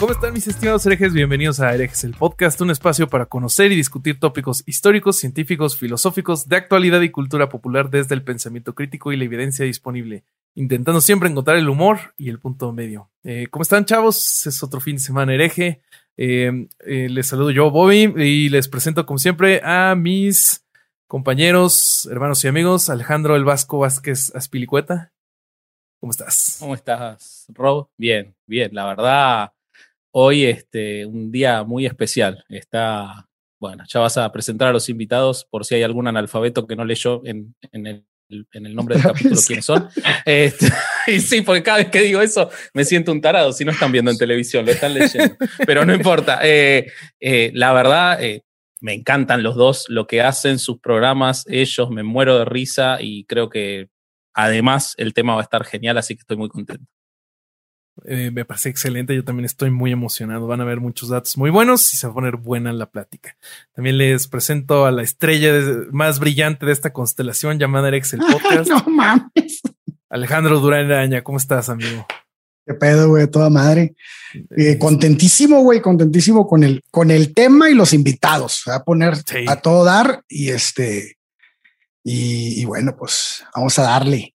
¿Cómo están mis estimados herejes? Bienvenidos a Herejes, el podcast, un espacio para conocer y discutir tópicos históricos, científicos, filosóficos, de actualidad y cultura popular desde el pensamiento crítico y la evidencia disponible, intentando siempre encontrar el humor y el punto medio. Eh, ¿Cómo están chavos? Es otro fin de semana hereje. Eh, eh, les saludo yo, Bobby, y les presento como siempre a mis compañeros, hermanos y amigos, Alejandro El Vasco Vázquez Aspilicueta. ¿Cómo estás? ¿Cómo estás, Rob? Bien, bien, la verdad hoy este, un día muy especial. Está, bueno, ya vas a presentar a los invitados por si hay algún analfabeto que no leyó en, en, el, en el, nombre del capítulo quiénes son. Este, y sí, porque cada vez que digo eso me siento un tarado, si no están viendo en televisión, lo están leyendo. Pero no importa. Eh, eh, la verdad, eh, me encantan los dos, lo que hacen, sus programas, ellos, me muero de risa y creo que además el tema va a estar genial, así que estoy muy contento. Eh, me parece excelente. Yo también estoy muy emocionado. Van a haber muchos datos muy buenos y se va a poner buena la plática. También les presento a la estrella más brillante de esta constelación llamada Erex el Podcast. no mames. Alejandro Durán Araña, ¿cómo estás, amigo? Qué pedo, güey, toda madre. Eh, contentísimo, güey, contentísimo con el, con el tema y los invitados. Va a poner sí. a todo dar y este, y, y bueno, pues vamos a darle.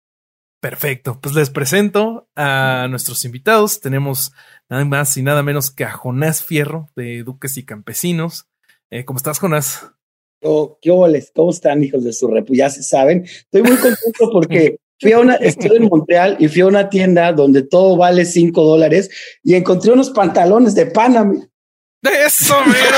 Perfecto, pues les presento a nuestros invitados. Tenemos nada más y nada menos que a Jonás Fierro de Duques y Campesinos. Eh, ¿Cómo estás, Jonás? Oh, ¿Qué oles? ¿Cómo están, hijos de su rep? Ya se saben. Estoy muy contento porque fui a una, estoy en Montreal y fui a una tienda donde todo vale cinco dólares y encontré unos pantalones de Panamá. ¡Eso, mero!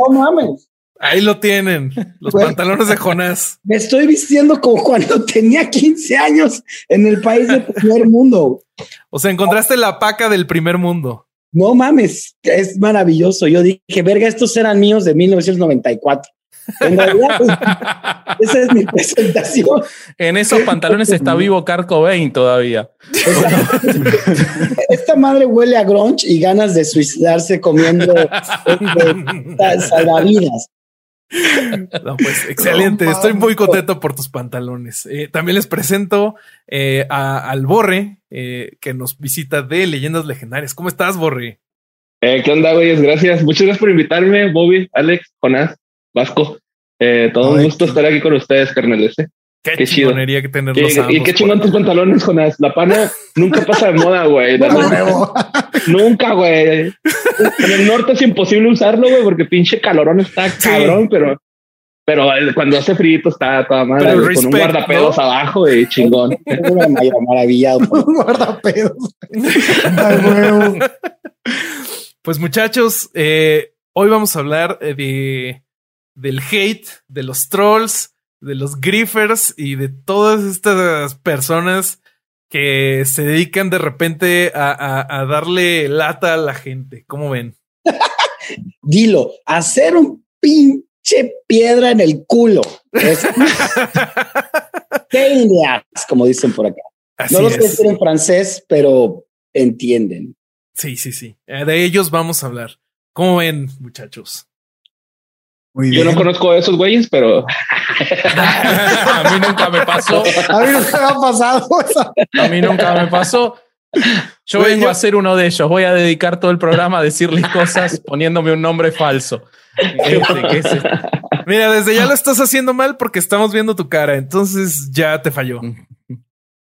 no mames. Ahí lo tienen, los bueno, pantalones de Jonás. Me estoy vistiendo como cuando tenía 15 años en el país del primer mundo. O sea, encontraste la paca del primer mundo. No mames, es maravilloso. Yo dije, verga, estos eran míos de 1994. En realidad, pues, esa es mi presentación. En esos pantalones está vivo Carco Bain todavía. Esta madre huele a grunge y ganas de suicidarse comiendo este, salvavidas. No, pues excelente. No, Estoy muy contento por tus pantalones. Eh, también les presento eh, a, al Borre, eh, que nos visita de Leyendas Legendarias. ¿Cómo estás, Borre? Eh, ¿Qué onda, güeyes? Gracias. Muchas gracias por invitarme, Bobby, Alex, Jonás, Vasco. todo un gusto estar aquí con ustedes, carnales. Qué, qué chido. que tenerlos ¿Qué, Y qué chingón tus pantalones, Jonás. La pana nunca pasa de moda, güey. nunca, güey. En el norte es imposible usarlo, güey, porque pinche calorón está sí. cabrón, pero pero cuando hace frío está toda madre wey, con un guardapedos ¿no? abajo y chingón. Maravillado. un guardapedos. pues muchachos, eh, hoy vamos a hablar de del hate, de los trolls, de los griffers y de todas estas personas que se dedican de repente a, a, a darle lata a la gente. ¿Cómo ven? Dilo, hacer un pinche piedra en el culo. Es como dicen por acá. Así no lo sé decir en francés, pero entienden. Sí, sí, sí. De ellos vamos a hablar. ¿Cómo ven, muchachos? Muy Yo no conozco a esos güeyes, pero a mí nunca me pasó. A mí nunca me ha pasado. A mí nunca me pasó. Yo vengo a ser uno de ellos. Voy a dedicar todo el programa a decirles cosas poniéndome un nombre falso. Este, ¿qué es este? Mira, desde ya lo estás haciendo mal porque estamos viendo tu cara, entonces ya te falló.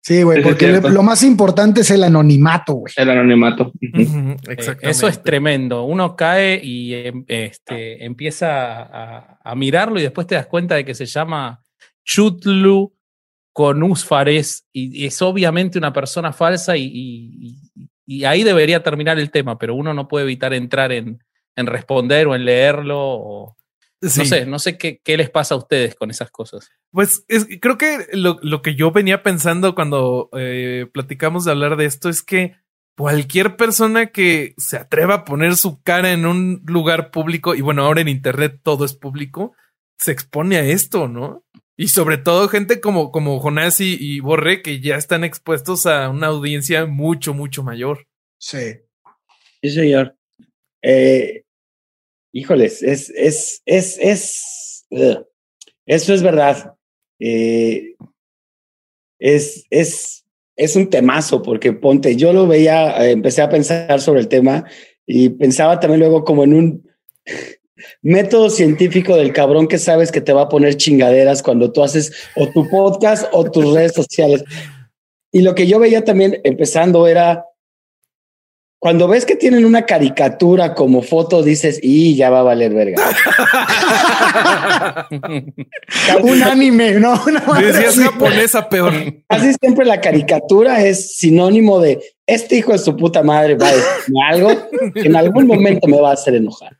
Sí, güey, porque lo más importante es el anonimato, güey. El anonimato. Uh -huh, exactamente. Eso es tremendo. Uno cae y este, empieza a, a, mirarlo y después te das cuenta de que se llama Chutlu con Usfares y, y es obviamente una persona falsa y, y, y, ahí debería terminar el tema, pero uno no puede evitar entrar en, en responder o en leerlo. O, No sé, no sé qué, qué, les pasa a ustedes con esas cosas. Pues creo que lo, lo, que yo venía pensando cuando eh, platicamos de hablar de esto es que cualquier persona que se atreva a poner su cara en un lugar público, y bueno, ahora en Internet todo es público, se expone a esto, ¿no? Y sobre todo gente como, como Jonás y, Borre, que ya están expuestos a una audiencia mucho, mucho mayor. Sí. Sí, señor. Eh, híjoles, es, es, es, es, eso es verdad. Eh, es, es, es un temazo, porque ponte, yo lo veía, eh, empecé a pensar sobre el tema y pensaba también luego como en un método científico del cabrón que sabes que te va a poner chingaderas cuando tú haces o tu podcast o tus redes sociales. Y lo que yo veía también empezando era cuando ves que tienen una caricatura como foto, dices, y ya va a valer verga. un anime, ¿no? Decías japonesa peor. Así siempre la caricatura es sinónimo de este hijo de su puta madre va a decirme algo que en algún momento me va a hacer enojar.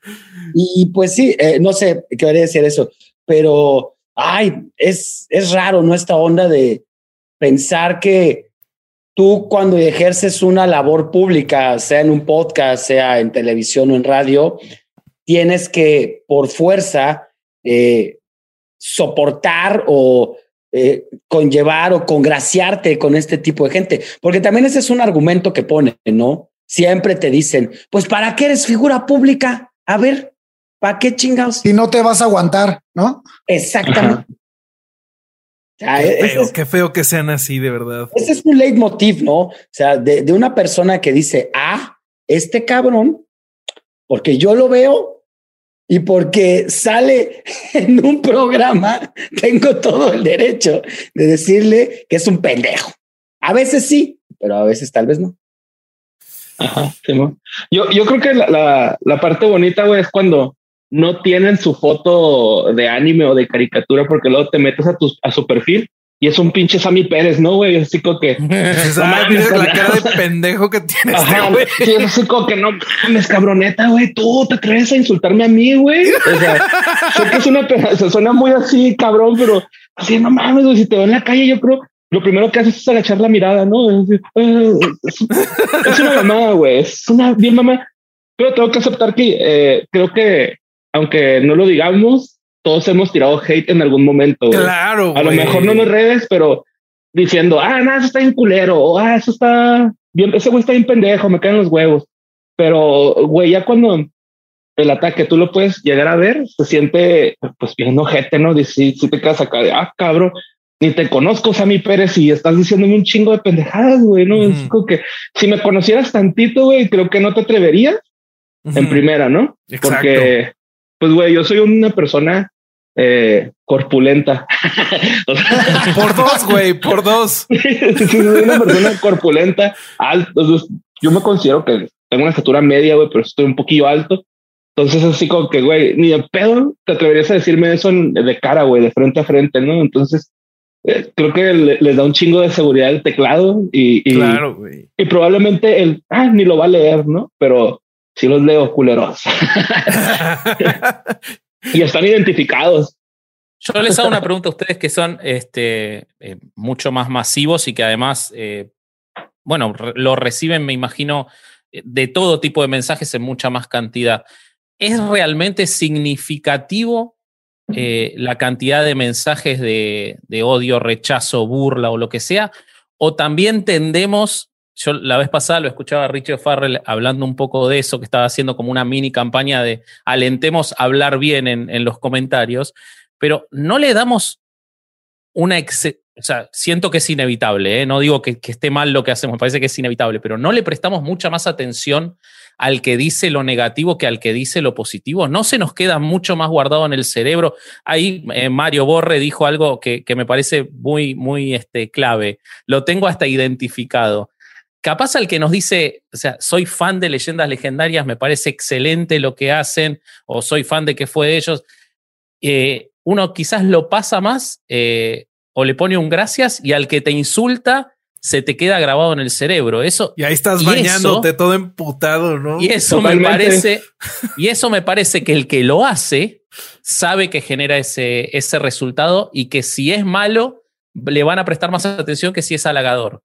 Y pues sí, eh, no sé qué quería decir eso, pero ay, es, es raro, ¿no? Esta onda de pensar que tú cuando ejerces una labor pública, sea en un podcast, sea en televisión o en radio, tienes que por fuerza eh, soportar o eh, conllevar o congraciarte con este tipo de gente, porque también ese es un argumento que pone, ¿no? Siempre te dicen, pues ¿para qué eres figura pública? A ver, ¿para qué chingados? Si no te vas a aguantar, ¿no? Exactamente. Qué, feo, que sean así, de verdad. Ese es un leitmotiv, ¿no? O sea, de, de una persona que dice, ah, este cabrón, porque yo lo veo y porque sale en un programa, tengo todo el derecho de decirle que es un pendejo. A veces sí, pero a veces tal vez no. Ajá, yo, yo creo que la, la, la parte bonita, güey, es cuando no tienen su foto de anime o de caricatura porque luego te metes a, tu, a su perfil y es un pinche Sammy Pérez, ¿no, güey? Así como que... la cara de pendejo que tienes, güey. Sí, es así como que no mames, cabroneta, güey. Tú te atreves a insultarme a mí, güey. O sea, sé que es una... Se suena muy así, cabrón, pero así, no mames, güey. Si te veo en la calle, yo creo... Lo primero que haces es agachar la mirada, ¿no? Es, es una mamada, güey. Es una bien mamá. Pero tengo que aceptar que eh, creo que aunque no lo digamos, todos hemos tirado hate en algún momento. Claro. A lo mejor no en las redes, pero diciendo, ah, nada, eso está bien culero, o ah, eso está bien, ese güey está bien pendejo, me caen los huevos. Pero, güey, ya cuando el ataque tú lo puedes llegar a ver, se siente pues bien ojete, ¿no? Si, si te quedas acá de, ah, cabrón, ni te conozco, Sammy Pérez, y estás diciéndome un chingo de pendejadas, güey, ¿no? Es como que si me conocieras tantito, güey, creo que no te atreverías en primera, ¿no? Porque pues, güey, yo soy una persona eh, corpulenta. por dos, güey, por dos. soy una persona corpulenta, alto. Yo me considero que tengo una estatura media, güey, pero estoy un poquillo alto. Entonces, así como que, güey, ni de pedo te atreverías a decirme eso de cara, güey, de frente a frente, ¿no? Entonces, eh, creo que les da un chingo de seguridad el teclado y, y, claro, y probablemente el, ah, ni lo va a leer, ¿no? Pero si los leo culeros. y están identificados. Yo les hago una pregunta a ustedes que son este, eh, mucho más masivos y que además, eh, bueno, lo reciben, me imagino, eh, de todo tipo de mensajes en mucha más cantidad. ¿Es realmente significativo la cantidad de mensajes de, de odio, rechazo, burla o lo que sea? ¿O también tendemos yo la vez pasada lo escuchaba a Richard Farrell hablando un poco de eso, que estaba haciendo como una mini campaña de alentemos a hablar bien en, los comentarios, pero no le damos una... O sea, siento que es inevitable, ¿eh? no digo que, que, esté mal lo que hacemos, me parece que es inevitable, pero no le prestamos mucha más atención al que dice lo negativo que al que dice lo positivo. No se nos queda mucho más guardado en el cerebro. Ahí eh, Mario Borre dijo algo que, que, me parece muy, muy este, clave. Lo tengo hasta identificado capaz al que nos dice, o sea, soy fan de leyendas legendarias, me parece excelente lo que hacen, o soy fan de que fue de ellos, eh, uno quizás lo pasa más eh, o le pone un gracias y al que te insulta se te queda grabado en el cerebro. Eso, y ahí estás bañándote todo emputado, ¿no? Y eso me parece, y eso me parece que el que lo hace sabe que genera ese, ese resultado y que si es malo, le van a prestar más atención que si es halagador.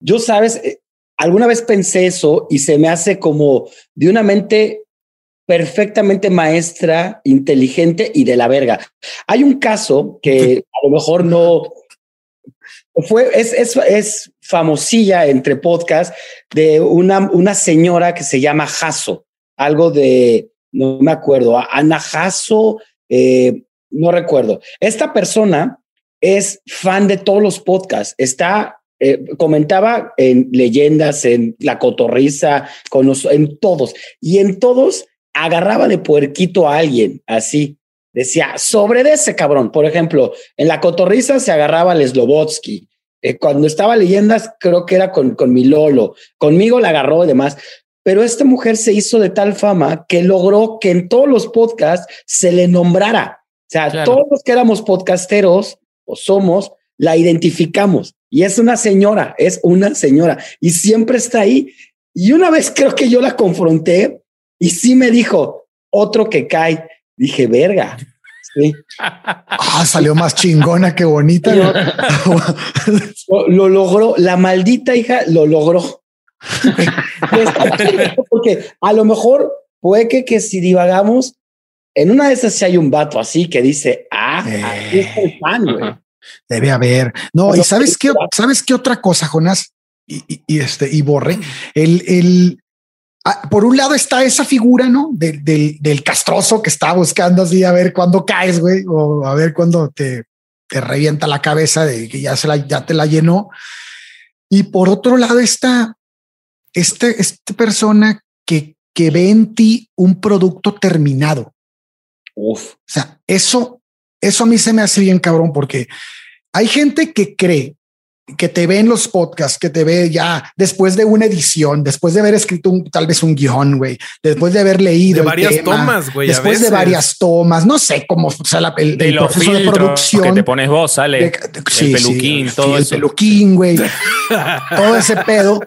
Yo, sabes, eh, alguna vez pensé eso y se me hace como de una mente perfectamente maestra, inteligente y de la verga. Hay un caso que a lo mejor no fue, es, es, es famosilla entre podcasts de una, una señora que se llama Jaso, algo de, no me acuerdo, Ana Jaso, eh, no recuerdo. Esta persona es fan de todos los podcasts, está eh, comentaba en leyendas, en la cotorriza, con los, en todos, y en todos agarraba de puerquito a alguien, así. Decía, sobre de ese cabrón. Por ejemplo, en la cotorriza se agarraba al Slobotsky. Eh, cuando estaba leyendas, creo que era con, con mi Lolo. Conmigo la agarró y demás. Pero esta mujer se hizo de tal fama que logró que en todos los podcasts se le nombrara. O sea, todos los que éramos podcasteros o somos, la identificamos. Y es una señora, es una señora. Y siempre está ahí. Y una vez creo que yo la confronté y sí me dijo, otro que cae. Dije, verga. Sí. Ah, salió más chingona que bonita. lo, logró, la maldita hija lo logró. Porque a lo mejor puede que, que si divagamos, en una de esas si hay un vato así que dice, ah, aquí está el fan, güey. Debe haber. No, y sabes qué, sabes qué otra cosa, Jonás y, y, este y Borre, el, el ah, por un lado está esa figura, ¿no? Del, del, del, castroso que está buscando así a ver cuándo caes, güey, o a ver cuándo te, te revienta la cabeza de que ya se la, ya te la llenó. Y por otro lado está este, esta persona que, que ve en ti un producto terminado. Uf. O sea, eso, eso a mí se me hace bien cabrón porque hay gente que cree que te ve en los podcasts, que te ve ya después de una edición, después de haber escrito un, tal vez un guion, güey, después de haber leído. De varias tomas, güey. Después de varias tomas, no sé cómo sea la, el, el proceso de producción. Que te pones vos, sale. el peluquín, todo El peluquín, güey. todo ese pedo.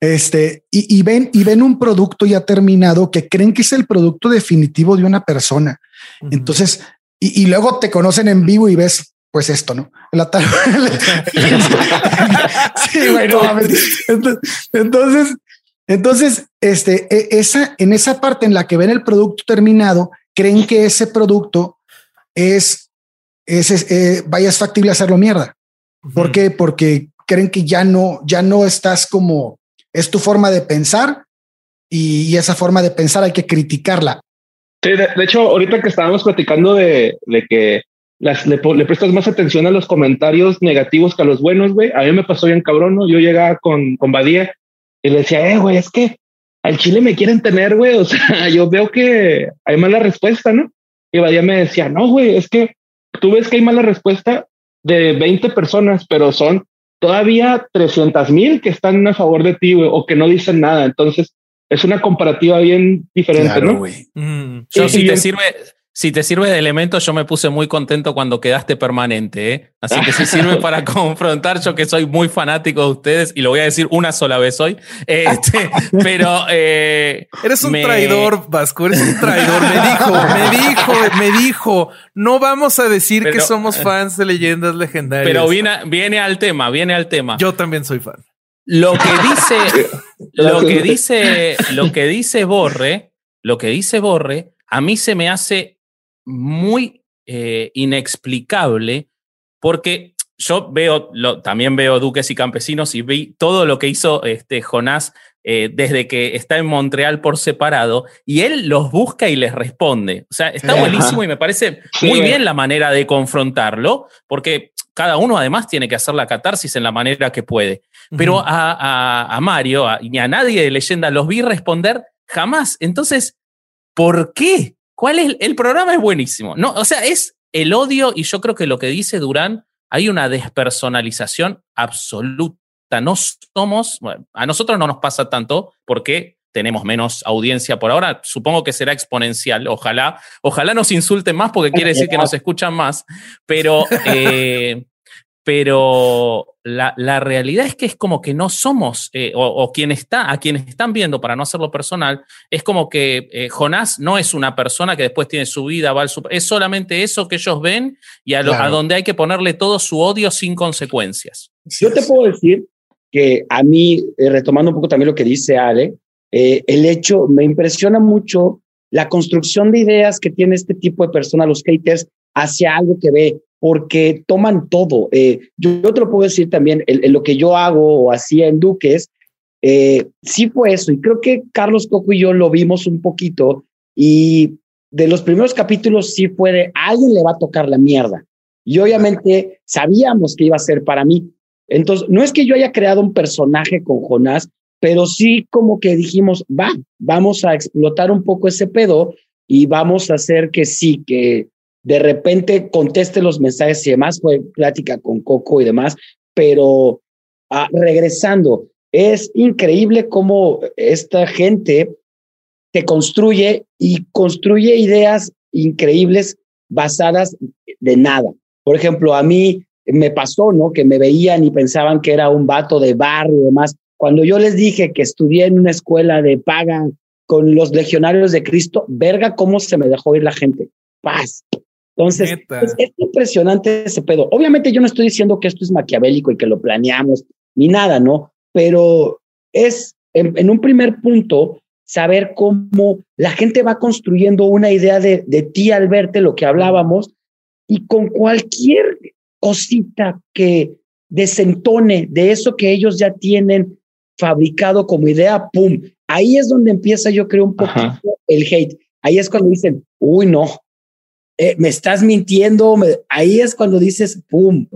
Este, y, ven, y ven un producto ya terminado que creen que es el producto definitivo de una persona. Entonces, y, y, luego te conocen en vivo y ves pues esto, ¿no? La sí, bueno, entonces, entonces, este, e, esa, en esa parte en la que ven el producto terminado, creen que ese producto es, es, eh, vaya, es factible hacerlo mierda. ¿Por qué? Porque creen que ya no, ya no estás como, es tu forma de pensar y, esa forma de pensar hay que criticarla. Sí, de, hecho, ahorita que estábamos platicando de, de que las, le, prestas más atención a los comentarios negativos que a los buenos, güey. A mí me pasó bien cabrón, ¿no? Yo llegaba con, con Badía y le decía, eh, güey, es que al Chile me quieren tener, güey. O sea, yo veo que hay mala respuesta, ¿no? Y Badía me decía, no, güey, es que tú ves que hay mala respuesta de 20 personas, pero son todavía 300 mil que están a favor de ti, güey, o que no dicen nada. Entonces, es una comparativa bien diferente, ¿no? Mm. si te sirve, si te sirve de elemento, yo me puse muy contento cuando quedaste permanente. ¿eh? Así que si sirve para confrontar, yo que soy muy fanático de ustedes, y lo voy a decir una sola vez hoy, este, pero... Eh, eres un traidor, Vasco, eres un traidor. Me dijo, me dijo, me dijo, no vamos a decir que somos fans de leyendas legendarias. Pero viene, viene al tema, viene al tema. Yo también soy fan. Lo que dice, lo que dice, lo que dice Borre, lo que dice Borre, a mí se me hace muy eh, inexplicable porque yo veo, lo, también veo Duques y Campesinos y vi todo lo que hizo este Jonás eh, desde que está en Montreal por separado y él los busca y les responde. O sea, está buenísimo y me parece muy bien la manera de confrontarlo porque cada uno además tiene que hacer la catarsis en la manera que puede. Pero a, a, Mario ni a nadie de leyenda los vi responder jamás. Entonces, ¿por qué? ¿Cuál es? El programa es buenísimo. No, o sea, es el odio y yo creo que lo que dice Durán, hay una despersonalización absoluta. No somos, a nosotros no nos pasa tanto porque tenemos menos audiencia por ahora. Supongo que será exponencial. Ojalá, ojalá nos insulten más porque quiere decir que nos escuchan más. Pero, eh, pero la, la, realidad es que es como que no somos, eh, o, quien está, a quienes están viendo, para no hacerlo personal, es como que eh, Jonás no es una persona que después tiene su vida, va al es solamente eso que ellos ven y a, donde hay que ponerle todo su odio sin consecuencias. Yo te puedo decir que a mí, eh, retomando un poco también lo que dice Ale, el hecho, me impresiona mucho la construcción de ideas que tiene este tipo de personas, los haters, hacia algo que ve porque toman todo. Eh, yo, te lo puedo decir también, lo que yo hago o hacía en Duques, eh, sí fue eso. Y creo que Carlos Coco y yo lo vimos un poquito. Y de los primeros capítulos sí fue de alguien le va a tocar la mierda. Y obviamente sabíamos que iba a ser para mí. Entonces, no es que yo haya creado un personaje con Jonás, pero sí como que dijimos, va, vamos a explotar un poco ese pedo y vamos a hacer que sí, que de repente conteste los mensajes y demás, fue plática con Coco y demás, pero ah, regresando, es increíble cómo esta gente te construye y construye ideas increíbles basadas de nada. Por ejemplo, a mí me pasó, ¿no? Que me veían y pensaban que era un vato de barrio y demás. Cuando yo les dije que estudié en una escuela de paga con los legionarios de Cristo, verga cómo se me dejó ir la gente. Paz. Entonces, es, impresionante ese pedo. Obviamente yo no estoy diciendo que esto es maquiavélico y que lo planeamos, ni nada, ¿no? Pero es, en, un primer punto, saber cómo la gente va construyendo una idea de, de ti al verte, lo que hablábamos, y con cualquier cosita que desentone de eso que ellos ya tienen fabricado como idea, ¡pum! Ahí es donde empieza, yo creo, un poquito el hate. Ahí es cuando dicen, uy, no, eh, me estás mintiendo, ahí es cuando dices, ¡pum!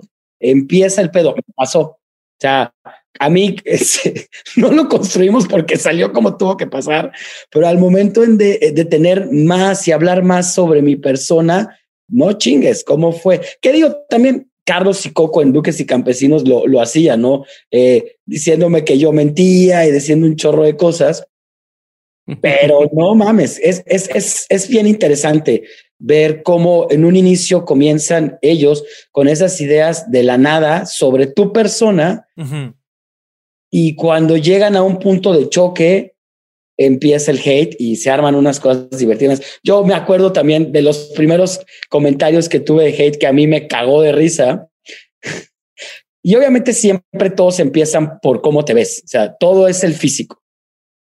Empieza el pedo, pasó. O sea, a mí no lo construimos porque salió como tuvo que pasar, pero al momento de, de tener más y hablar más sobre mi persona, no chingues, ¿cómo fue? ¿Qué digo? También Carlos y Coco en Duques y Campesinos lo, lo hacía, ¿no? Eh, diciéndome que yo mentía y diciendo un chorro de cosas. Pero no mames, es, es, es, es bien interesante ver cómo en un inicio comienzan ellos con esas ideas de la nada sobre tu persona y cuando llegan a un punto de choque empieza el hate y se arman unas cosas divertidas. Yo me acuerdo también de los primeros comentarios que tuve de hate que a mí me cagó de risa. y obviamente siempre todos empiezan por cómo te ves, o sea, todo es el físico.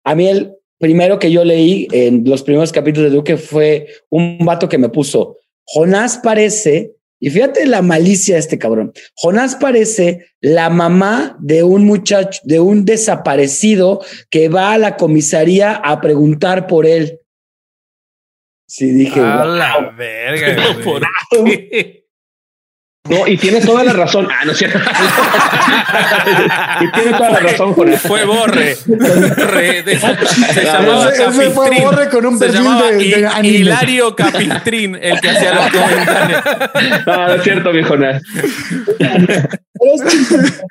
A mí el, primero que yo leí en los primeros capítulos de Duque fue un vato que me puso, Jonás parece, y fíjate la malicia de este cabrón, Jonás parece la mamá de un muchacho, de un desaparecido que va a la comisaría a preguntar por él. Sí, dije. A la verga. ¿Por no, y tiene toda la razón. Ah, no es cierto. y tiene toda la razón, Jonás. Fue Borre. se llamaba ese, fue Borre con un perfil de, de Hilario Capistrín, el que hacía los comentarios. No, no es cierto, mi Jonás.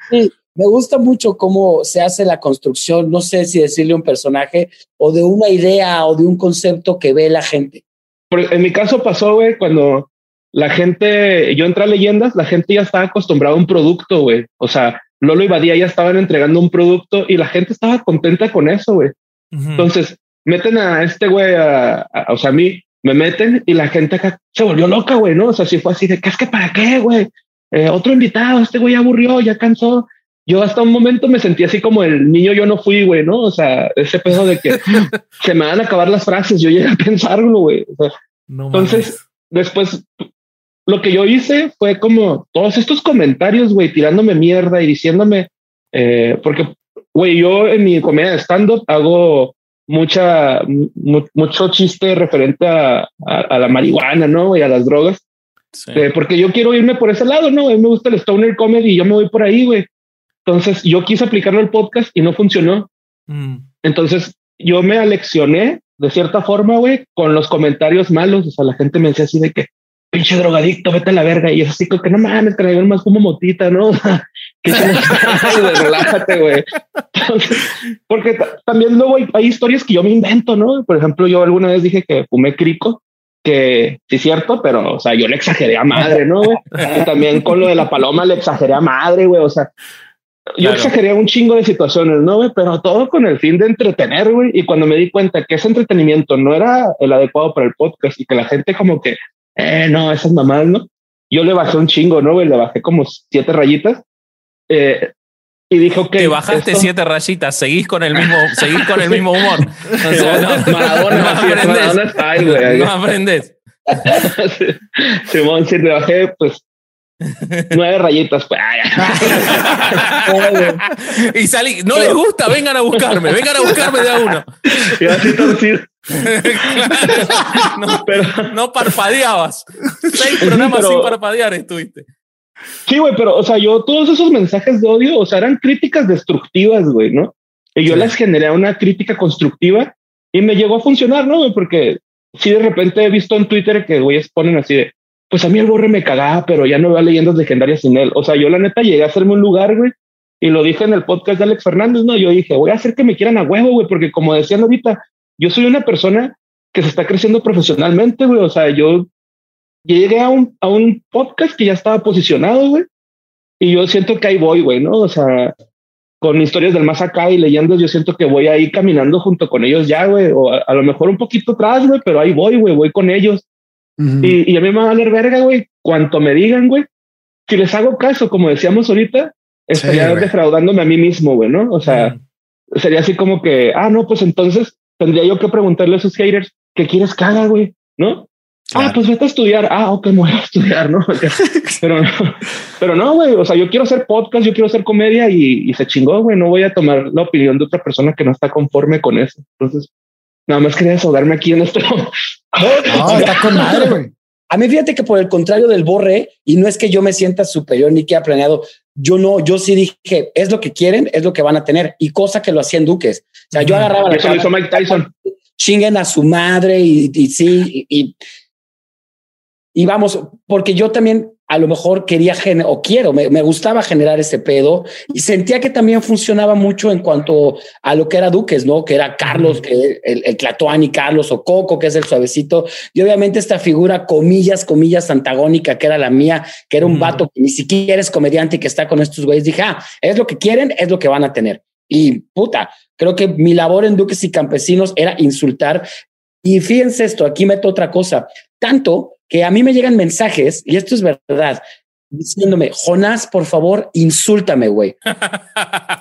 sí, me gusta mucho cómo se hace la construcción, no sé si decirle un personaje o de una idea o de un concepto que ve la gente. En mi caso pasó, güey, cuando la gente, yo entré a leyendas, la gente ya estaba acostumbrada a un producto, güey. O sea, Lolo y Badía ya estaban entregando un producto y la gente estaba contenta con eso, güey. Entonces, meten a este güey, a, o sea, a mí, me meten y la gente acá se volvió loca, güey, ¿no? O sea, si fue así de, ¿qué es que para qué, güey? Eh, otro invitado, este güey aburrió, ya cansó. Yo hasta un momento me sentí así como el niño yo no fui, güey, ¿no? O sea, ese peso de que se me van a acabar las frases, yo llegué a pensarlo, güey. entonces, después lo que yo hice fue como todos estos comentarios, güey, tirándome mierda y diciéndome, eh, porque, güey, yo en mi comedia de stand-up hago mucha, mucho chiste referente a, la marihuana, ¿no? Y a las drogas. Eh, porque yo quiero irme por ese lado, ¿no? A mí me gusta el stoner comedy y yo me voy por ahí, güey. Entonces yo quise aplicarlo al podcast y no funcionó. Mm. Entonces yo me aleccioné de cierta forma, güey, con los comentarios malos. O sea, la gente me decía así de que, pinche drogadicto, vete a la verga. Y es así como que no mames, que más como motita, ¿no? que relájate, güey. porque también luego hay, historias que yo me invento, ¿no? Por ejemplo, yo alguna vez dije que fumé crico que sí es cierto, pero, o sea, yo le exageré a madre, ¿no? Güey? Y también con lo de la paloma le exageré a madre, güey, o sea, yo exageré un chingo de situaciones, ¿no? Güey? Pero todo con el fin de entretener, güey. Y cuando me di cuenta que ese entretenimiento no era el adecuado para el podcast y que la gente como que, eh, no, esas mamadas, ¿no? Yo le bajé un chingo, ¿no? Güey? Le bajé como siete rayitas. Eh, y dijo que te bajaste siete rayitas, seguís con el mismo, seguís con el mismo humor. O sea, no, Maradona, no aprendes. Maradona style, güey. No aprendes. Simón, sí, le bajé pues nueve rayitas. Pues. y salí, no les gusta, vengan a buscarme, vengan a buscarme de a uno. Y así torcido. No, Pero, no parpadeabas. Seis programas pero- sin parpadear estuviste. sí, güey, pero, o sea, yo todos esos mensajes de odio, o sea, eran críticas destructivas, güey, ¿no? Y yo Sí. las generé una crítica constructiva y me llegó a funcionar, ¿no? güey? Porque sí, de repente he visto en Twitter que güeyes ponen así de, pues a mí el borre me cagaba, pero ya no veo leyendas legendarias sin él. O sea, yo la neta llegué a hacerme un lugar, güey, y lo dije en el podcast de Alex Fernández, ¿no? Yo dije, voy a hacer que me quieran a huevo, güey, porque como decían ahorita, yo soy una persona que se está creciendo profesionalmente, güey. O sea, yo llegué a un, a un podcast que ya estaba posicionado, güey, y yo siento que ahí voy, güey, ¿no? O sea, con historias del más acá y leyendas, yo siento que voy ahí caminando junto con ellos ya, güey, o a, a lo mejor un poquito atrás, güey, pero ahí voy, güey, voy con ellos. Ujú. Y, y a mí me va a valer verga, güey, cuanto me digan, güey. Si les hago caso, como decíamos ahorita, estaría güey. defraudándome a mí mismo, güey, ¿no? O sea, sería así como que, ah, no, pues entonces tendría yo que preguntarle a esos haters, ¿qué quieres que haga, güey? ¿No? Claro. Ah, pues vete a estudiar. Ah, ok, me voy a estudiar, ¿no? pero no, pero no, güey. O sea, yo quiero hacer podcast, yo quiero hacer comedia y, y se chingó, güey. No voy a tomar la opinión de otra persona que no está conforme con eso. Entonces, nada más quería desahogarme aquí en este. No, está con madre, güey. A mí fíjate que por el contrario del borre, y no es que yo me sienta superior ni que ha planeado, yo no, yo sí dije, es lo que quieren, es lo que van a tener, y cosa que lo hacían Duques. O sea, yo agarraba la Eso lo hizo Mike Tyson. chinguen a su madre y, y sí, y, y, y vamos, porque yo también a lo mejor quería o quiero, me, me gustaba generar ese pedo y sentía que también funcionaba mucho en cuanto a lo que era Duques, ¿no? Que era Carlos, que el, el Tlatoani Carlos o Coco, que es el suavecito. Y obviamente esta figura, comillas, comillas, antagónica, que era la mía, que era un vato que ni siquiera es comediante y que está con estos güeyes. Dije, ah, es lo que quieren, es lo que van a tener. Y puta, creo que mi labor en Duques y Campesinos era insultar. Y fíjense esto, aquí meto otra cosa. Tanto que a mí me llegan mensajes, y esto es verdad, diciéndome, Jonás, por favor, insúltame, güey.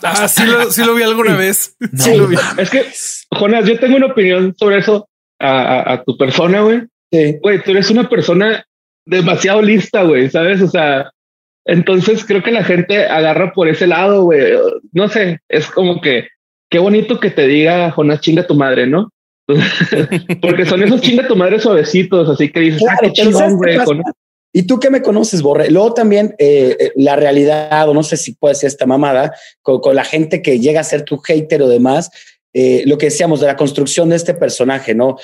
Ah, sí lo, sí lo vi alguna vez. No, Sí lo vi. Es que, Jonas, yo tengo una opinión sobre eso a, a- a tu persona, güey. Sí. Güey, tú eres una persona demasiado lista, güey, ¿sabes? O sea, entonces creo que la gente agarra por ese lado, güey. No sé, es como que qué bonito que te diga Jonás, chinga tu madre, ¿no? Porque son esos chinga tu madre suavecitos, así que dices, ah, Claro, qué pero ¿sabes chingón, qué güey. Y tú que me conoces, Borre, luego también eh, eh, la realidad, o no sé si puede ser esta mamada, con, con la gente que llega a ser tu hater o demás, eh, lo que decíamos de la construcción de este personaje, ¿no?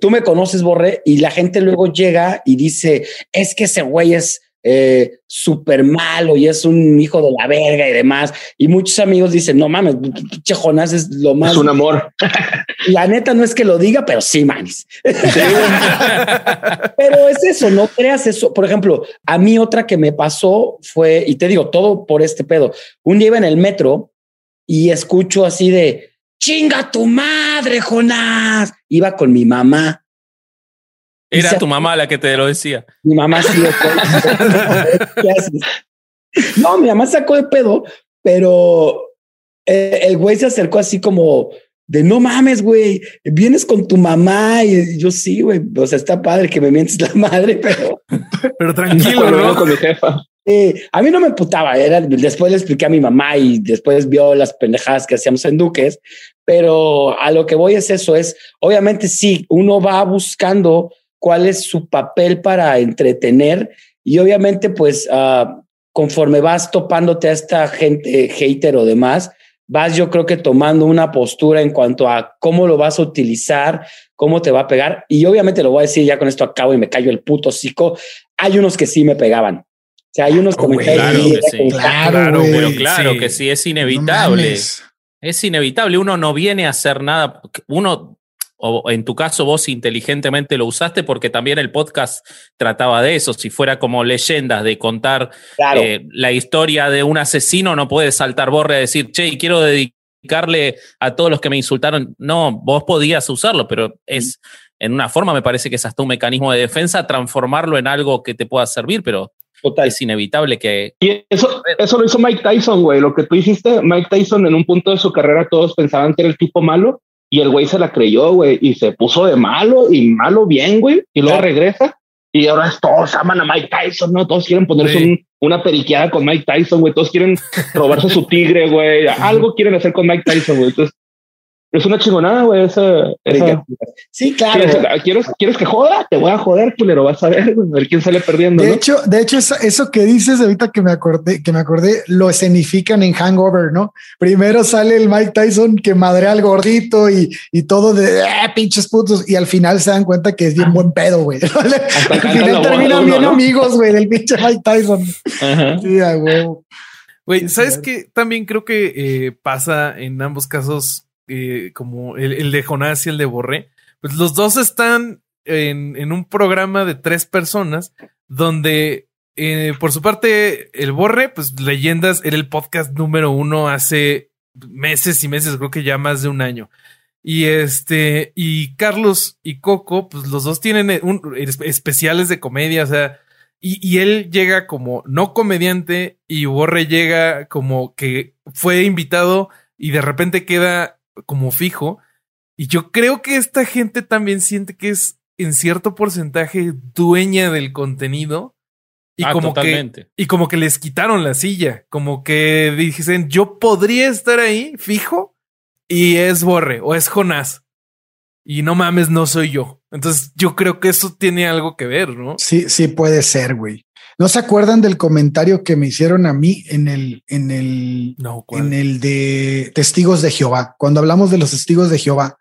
Tú me conoces, Borre, y la gente luego llega y dice, es que ese güey es eh, súper malo y es un hijo de la verga y demás. Y muchos amigos dicen, no mames, pinche Jonás es lo más... Es un amor. La neta no es que lo diga, pero sí, manis. pero es eso, no creas eso. Por ejemplo, a mí otra que me pasó fue, y te digo todo por este pedo. Un día iba en el metro y escucho así de chinga tu madre, Jonás. Iba con mi mamá. Era se- tu mamá la que te lo decía. Mi mamá sí. ¿Qué haces? No, mi mamá sacó de pedo, pero eh, el güey se acercó así como de no mames, güey, vienes con tu mamá y yo sí, güey. O sea, está padre que me mientes la madre, pero Pero tranquilo, ¿no? con mi jefa. eh, a mí no me putaba. Era después le expliqué a mi mamá y después vio las pendejadas que hacíamos en Duques. Pero a lo que voy es eso: es obviamente sí, uno va buscando cuál es su papel para entretener y obviamente, pues ah, conforme vas topándote a esta gente hater o demás, vas yo creo que tomando una postura en cuanto a cómo lo vas a utilizar, cómo te va a pegar. Y obviamente lo voy a decir ya con esto acabo y me callo el puto hocico. Hay unos que sí me pegaban. O sea, hay unos Oh, comentarios. claro que sí. Claro, güey. Pero claro sí. que sí, es No inevitable. mames. es inevitable. Uno no viene a hacer nada. Uno, o en tu caso vos inteligentemente lo usaste porque también el podcast trataba de eso. Si fuera como leyendas de contar eh, la historia de un asesino, no puedes saltar borre a decir, che, quiero dedicarle a todos los que me insultaron. No, vos podías usarlo, pero es en una forma, me parece que es hasta un mecanismo de defensa, transformarlo en algo que te pueda servir, pero es inevitable que... Y eso, eso lo hizo Mike Tyson, güey. Lo que tú hiciste, Mike Tyson en un punto de su carrera todos pensaban que era el tipo malo y el güey se la creyó, güey, y se puso de malo y malo bien, güey, y luego regresa. Y ahora todos aman a Mike Tyson, ¿no? Todos quieren ponerse una periqueada con Mike Tyson, güey. Todos quieren robarse su tigre, güey. Algo quieren hacer con Mike Tyson, güey. Entonces, es una chingonada, güey. Esa, Sí, claro. ¿Quieres, ¿Quieres, que joda? Te voy a joder, culero. Vas a ver, a ver quién sale perdiendo. De hecho, de hecho, eso, que dices ahorita que me acordé, que me acordé, lo escenifican en Hangover, ¿no? Primero sale el Mike Tyson que madrea al gordito y, y todo de eh, pinches putos, y al final se dan cuenta que es bien buen pedo, güey. al final terminan bien amigos, güey, del pinche Mike Tyson. Sí, a huevo. Güey, ¿sabes qué? También creo que eh, pasa en ambos casos eh, como el, de Jonás y el de Borré, pues los dos están en, un programa de tres personas donde eh, por su parte el Borre, pues Leyendas era el podcast número uno hace meses y meses, creo que ya más de un año. Y este, y Carlos y Coco, pues los dos tienen especiales de comedia, o sea, y, y, él llega como no comediante y Borre llega como que fue invitado y de repente queda como fijo. Y yo creo que esta gente también siente que es en cierto porcentaje dueña del contenido. Y ah, como que y como que les quitaron la silla, como que dicen, yo podría estar ahí fijo y es Borre o es Jonás. Y no mames, no soy yo. Entonces yo creo que eso tiene algo que ver, ¿no? Sí, sí puede ser, güey. ¿No se acuerdan del comentario que me hicieron a mí en el, en el, en el de testigos de Jehová? Cuando hablamos de los testigos de Jehová,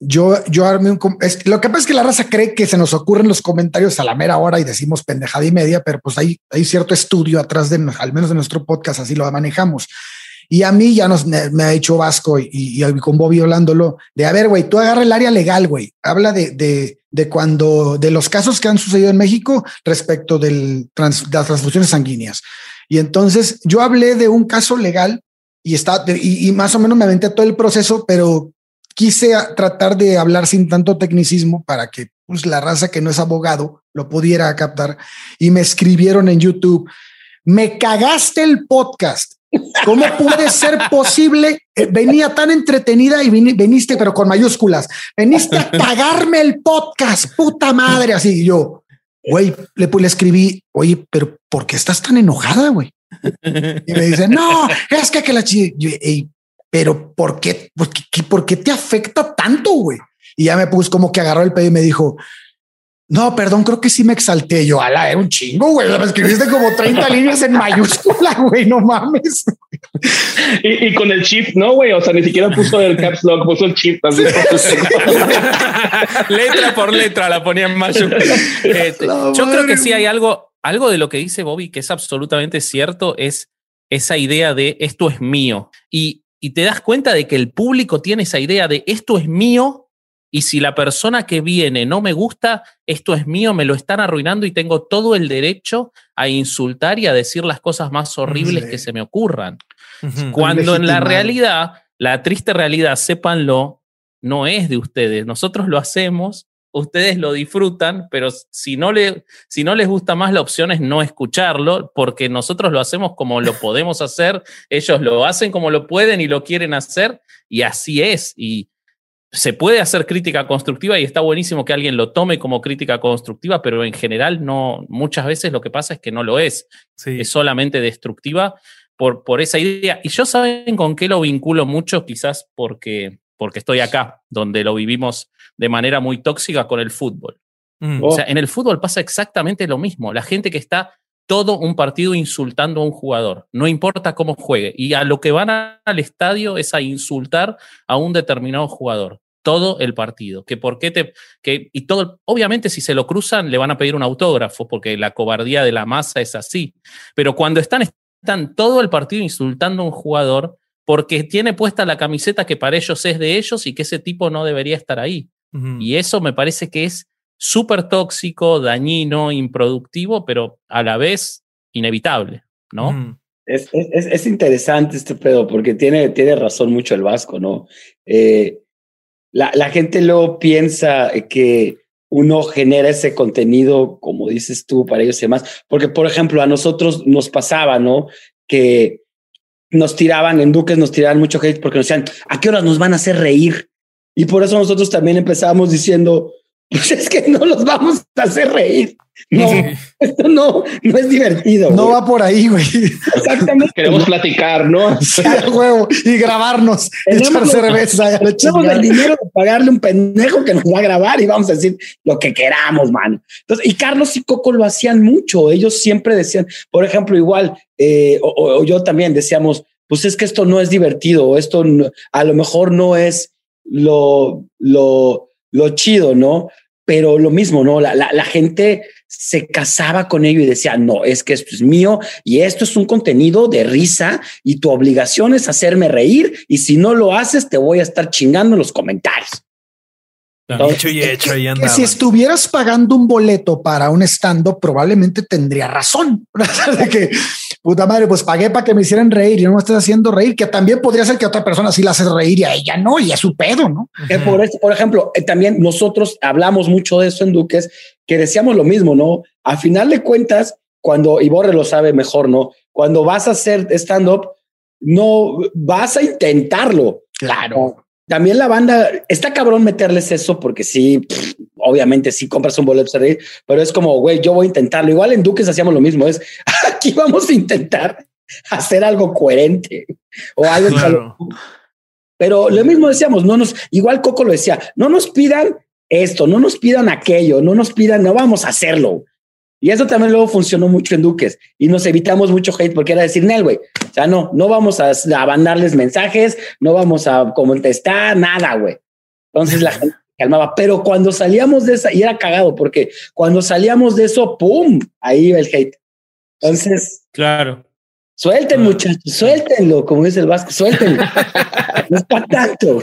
yo, yo armé un, lo que pasa es que la raza cree que se nos ocurren los comentarios a la mera hora y decimos pendejada y media, pero pues hay, hay cierto estudio atrás de, al menos de nuestro podcast, así lo manejamos. Y a mí ya nos, me, ha hecho Vasco y, y, con Bobby hablándolo de, a ver, güey, tú agarra el área legal, güey. Habla de, de, de, cuando, de los casos que han sucedido en México respecto del de las transfusiones sanguíneas. Y entonces yo hablé de un caso legal y está, y más o menos me aventé todo el proceso, pero quise tratar de hablar sin tanto tecnicismo para que pues, la raza que no es abogado lo pudiera captar. Y me escribieron en YouTube, me cagaste el podcast. ¿Cómo puede ser posible? Eh, venía tan entretenida y viniste, pero con mayúsculas. Veniste a cagarme el podcast, puta madre. Así yo, güey, le, le escribí, oye, pero ¿por qué estás tan enojada, güey? Y me dice, no, es que, que la pero ¿por qué, por qué, por qué te afecta tanto, güey? Y ya me puse como que agarró el pedo y me dijo, no, perdón, creo que sí me exalté. Yo, ala, era un chingo, güey. Me escribiste como 30 líneas en mayúscula, güey. No mames. Y, con el chip, no, güey. O sea, ni siquiera puso el caps lock, puso el chip también. letra por letra la ponía en mayúscula. Este, yo creo que sí hay algo, algo de lo que dice Bobby que es absolutamente cierto, es esa idea de esto es mío. Y, y te das cuenta de que el público tiene esa idea de esto es mío y si la persona que viene no me gusta, esto es mío, me lo están arruinando y tengo todo el derecho a insultar y a decir las cosas más horribles que se me ocurran. Cuando en la realidad, la triste realidad, sépanlo, no es de ustedes. Nosotros lo hacemos, ustedes lo disfrutan, pero si no, le, si no les gusta más, la opción es no escucharlo, porque nosotros lo hacemos como lo podemos hacer, ellos lo hacen como lo pueden y lo quieren hacer, y así es. Y se puede hacer crítica constructiva y está buenísimo que alguien lo tome como crítica constructiva, pero en general no, muchas veces lo que pasa es que no lo es. Es solamente destructiva por, por esa idea. Y yo saben con qué lo vinculo mucho, quizás porque, porque estoy acá, donde lo vivimos de manera muy tóxica con el fútbol. Mm. O sea, en el fútbol pasa exactamente lo mismo. La gente que está todo un partido insultando a un jugador, no importa cómo juegue. Y a lo que van al estadio es a insultar a un determinado jugador todo el partido. Que por qué te. Que, y todo, obviamente, si se lo cruzan, le van a pedir un autógrafo, porque la cobardía de la masa es así. Pero cuando están, están todo el partido insultando a un jugador porque tiene puesta la camiseta que para ellos es de ellos y que ese tipo no debería estar ahí. Y eso me parece que es súper tóxico, dañino, improductivo, pero a la vez inevitable, ¿no? Es, es, es, interesante este pedo porque tiene, tiene razón mucho el Vasco, ¿no? Eh, la, la, gente luego piensa que uno genera ese contenido, como dices tú, para ellos y demás, porque por ejemplo a nosotros nos pasaba, ¿no? Que nos tiraban en Duques, nos tiraban mucho hate porque nos decían, ¿a qué horas nos van a hacer reír? Y por eso nosotros también empezábamos diciendo, pues es que no los vamos a hacer reír. No, esto no, no es divertido. No va por ahí, güey. Exactamente. Queremos platicar, ¿no? huevo, y grabarnos, echar cerveza. Tenemos el dinero de pagarle un pendejo que nos va a grabar y vamos a decir lo que queramos, mano. Entonces, y Carlos y Coco lo hacían mucho. Ellos siempre decían, por ejemplo, igual, eh, o, yo también decíamos, pues es que esto no es divertido, o esto a lo mejor no es lo, lo, lo chido, ¿no? Pero lo mismo, ¿no? La, la, la gente se casaba con ello y decía, no, es que esto es mío y esto es un contenido de risa y tu obligación es hacerme reír y si no lo haces te voy a estar chingando en los comentarios. Hecho y hecho, que, si estuvieras pagando un boleto para un stand-up, probablemente tendría razón. de que, puta madre, pues pagué para que me hicieran reír y no me estés haciendo reír, que también podría ser que a otra persona sí la haces reír y a ella no, y es su pedo, ¿no? por, por ejemplo, eh, también nosotros hablamos mucho de eso en Duques, que decíamos lo mismo, ¿no? A final de cuentas, cuando, y Borre lo sabe mejor, ¿no? Cuando vas a hacer stand-up, no vas a intentarlo. Claro. También la banda, está cabrón meterles eso porque sí, obviamente sí compras un boleto de pero es como, güey, yo voy a intentarlo. Igual en Duques hacíamos lo mismo, es aquí vamos a intentar hacer algo coherente o algo. Pero lo mismo decíamos, no nos, igual Coco lo decía, no nos pidan esto, no nos pidan aquello, no nos pidan, no vamos a hacerlo. Y eso también luego funcionó mucho en Duques y nos evitamos mucho hate porque era decir, Nel, güey, o sea, no, no vamos a, a mandarles mensajes, no vamos a contestar, nada, güey. Entonces la gente calmaba, pero cuando salíamos de esa, y era cagado porque cuando salíamos de eso, ¡pum! Ahí iba el hate. Entonces, claro. Suelten, muchachos, suéltenlo, como dice el Vasco, suéltenlo. no es para tanto.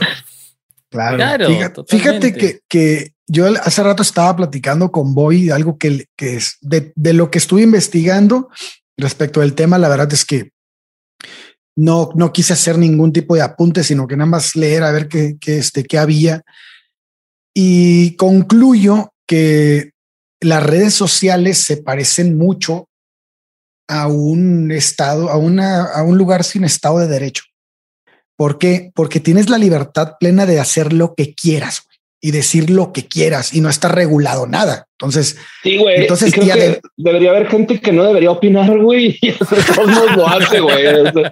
Claro, fíjate, que, que, yo hace rato estaba platicando con Boy algo que, que es de, de, lo que estuve investigando respecto del tema. La verdad es que no, no quise hacer ningún tipo de apunte, sino que nada más leer a ver qué, qué, este, qué había. Y concluyo que las redes sociales se parecen mucho a un estado, a, una, a un lugar sin estado de derecho. ¿Por qué? Porque tienes la libertad plena de hacer lo que quieras y decir lo que quieras y no está regulado nada. Entonces, sí, güey. Entonces, debería haber gente que no debería opinar, güey. Y eso no lo hace, güey.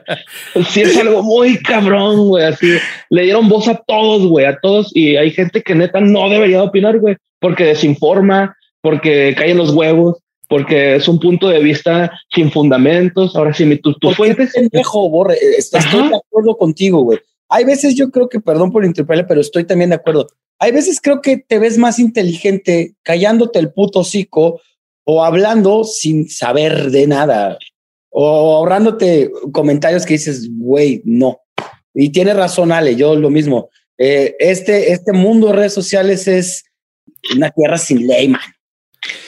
sí es algo muy cabrón, güey. Así le dieron voz a todos, güey, a todos. Y hay gente que neta no debería opinar, güey, porque desinforma, porque caen los huevos porque es un punto de vista sin fundamentos. Ahora sí, tu, tu fuente. Pendejo, Borre, eh, estoy de acuerdo contigo, güey. Hay veces yo creo que, perdón por interrumpirle, pero estoy también de acuerdo. Hay veces creo que te ves más inteligente callándote el puto hocico o hablando sin saber de nada o ahorrándote comentarios que dices, güey, no. Y tiene razón, Ale, yo lo mismo. Eh, este, este mundo de redes sociales es una tierra sin ley, man.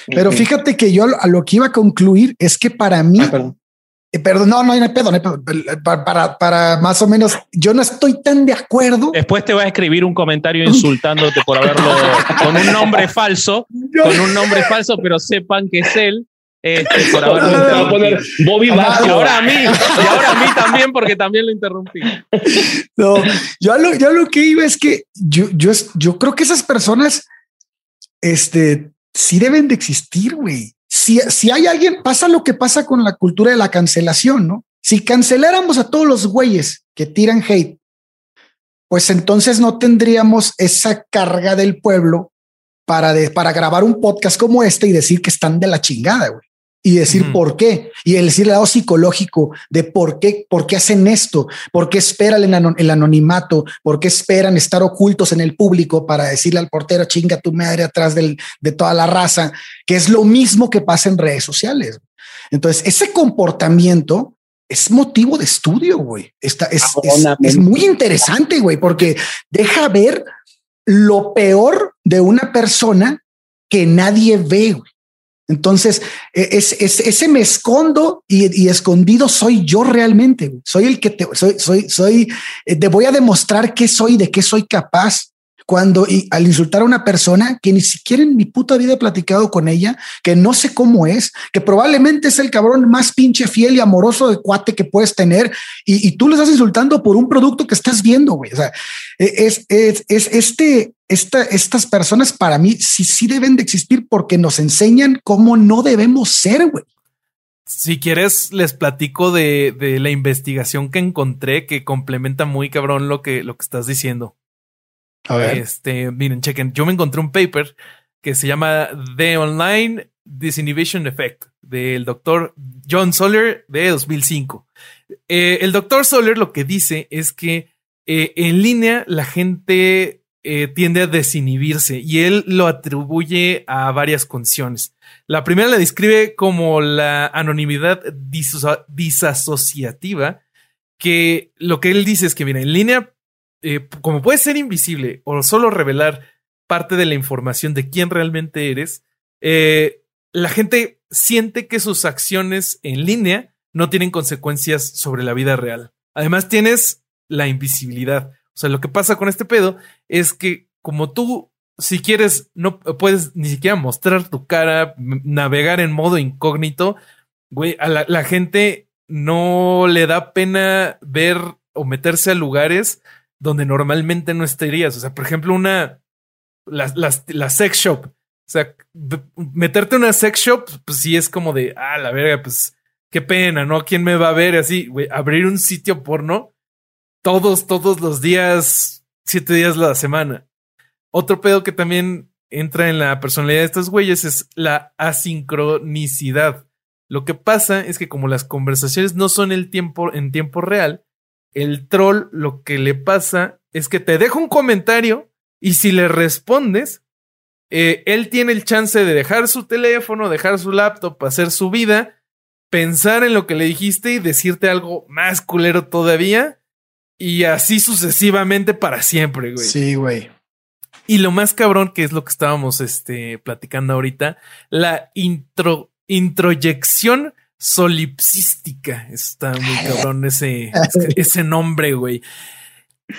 Pero fíjate que yo a lo que iba a concluir es que para mí, ah, perdón. no, no hay pedo, no hay pedo. Para, para, más o menos, yo no estoy tan de acuerdo. Después te va a escribir un comentario insultándote por haberlo con un nombre falso, con un nombre falso, pero sepan que es él. Este, por haberlo poner Bobby Y ahora a mí, y ahora a mí también, porque también lo interrumpí. No, yo lo, yo lo que iba es que yo, yo, yo creo que esas personas, este, sí deben de existir, güey. Si, si hay alguien, pasa lo que pasa con la cultura de la cancelación, ¿no? Si canceláramos a todos los güeyes que tiran hate, pues entonces no tendríamos esa carga del pueblo para, para grabar un podcast como este y decir que están de la chingada, güey y decir por qué y el decir el lado psicológico de por qué, por qué hacen esto, por qué esperan el, anonimato, por qué esperan estar ocultos en el público para decirle al portero chinga tu madre atrás del, de toda la raza, que es lo mismo que pasa en redes sociales. Entonces, ese comportamiento es motivo de estudio, güey. Está, es, es, es muy interesante, güey, porque deja ver lo peor de una persona que nadie ve. Entonces, e, es, ese me escondo y, escondido soy yo realmente. Soy el que te soy, soy, soy, eh, te voy a demostrar qué soy, de qué soy capaz cuando y al insultar a una persona que ni siquiera en mi puta vida he platicado con ella, que no sé cómo es, que probablemente es el cabrón más pinche fiel y amoroso de cuate que puedes tener y, tú le estás insultando por un producto que estás viendo, güey. O sea, e, es, es, es este, esta, estas personas para mí sí, sí deben de existir porque nos enseñan cómo no debemos ser, güey. Si quieres, les platico de, de, la investigación que encontré que complementa muy cabrón lo que, lo que estás diciendo. A ver. Este, miren, chequen. Yo me encontré un paper que se llama The Online Disinhibition Effect del doctor John Soller de 2005. Eh, el doctor Soller lo que dice es que eh, en línea la gente eh, tiende a desinhibirse y él lo atribuye a varias condiciones. La primera la describe como la anonimidad disasociativa, que lo que él dice es que, mira, en línea eh, como puedes ser invisible o solo revelar parte de la información de quién realmente eres, eh, la gente siente que sus acciones en línea no tienen consecuencias sobre la vida real. Además, tienes la invisibilidad. O sea, lo que pasa con este pedo es que como tú, si quieres, no puedes ni siquiera mostrar tu cara, navegar en modo incógnito, güey, a la, la gente no le da pena ver o meterse a lugares donde normalmente no estarías. O sea, por ejemplo, una, la, la, sex shop. O sea, meterte en una sex shop, pues sí es como de, ah, la verga, pues qué pena, ¿no? ¿Quién me va a ver? Así, güey, abrir un sitio porno todos, todos los días, siete días la semana. Otro pedo que también entra en la personalidad de estos güeyes es la asincronicidad. Lo que pasa es que como las conversaciones no son el tiempo en tiempo real, el troll lo que le pasa es que te deja un comentario y si le respondes, eh, él tiene el chance de dejar su teléfono, dejar su laptop, hacer su vida, pensar en lo que le dijiste y decirte algo más culero todavía. Y así sucesivamente para siempre, güey. Sí, güey. Y lo más cabrón, que es lo que estábamos este, platicando ahorita, la intro, introyección solipsística. Está muy cabrón ese, ese nombre, güey.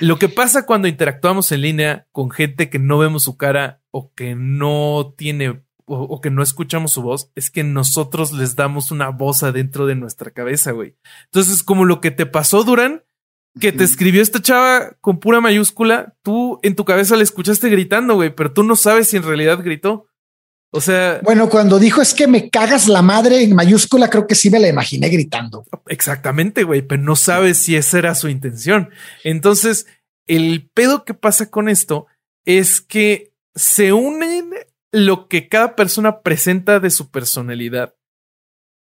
Lo que pasa cuando interactuamos en línea con gente que no vemos su cara o que no tiene o, que no escuchamos su voz es que nosotros les damos una voz adentro de nuestra cabeza, güey. Entonces, como lo que te pasó, Durán, que te escribió esta chava con pura mayúscula, tú en tu cabeza le escuchaste gritando, güey, pero tú no sabes si en realidad gritó. O sea. Bueno, cuando dijo es que me cagas la madre en mayúscula, creo que sí me la imaginé gritando. Exactamente, güey, pero no sabes si esa era su intención. Entonces, el pedo que pasa con esto es que se unen lo que cada persona presenta de su personalidad,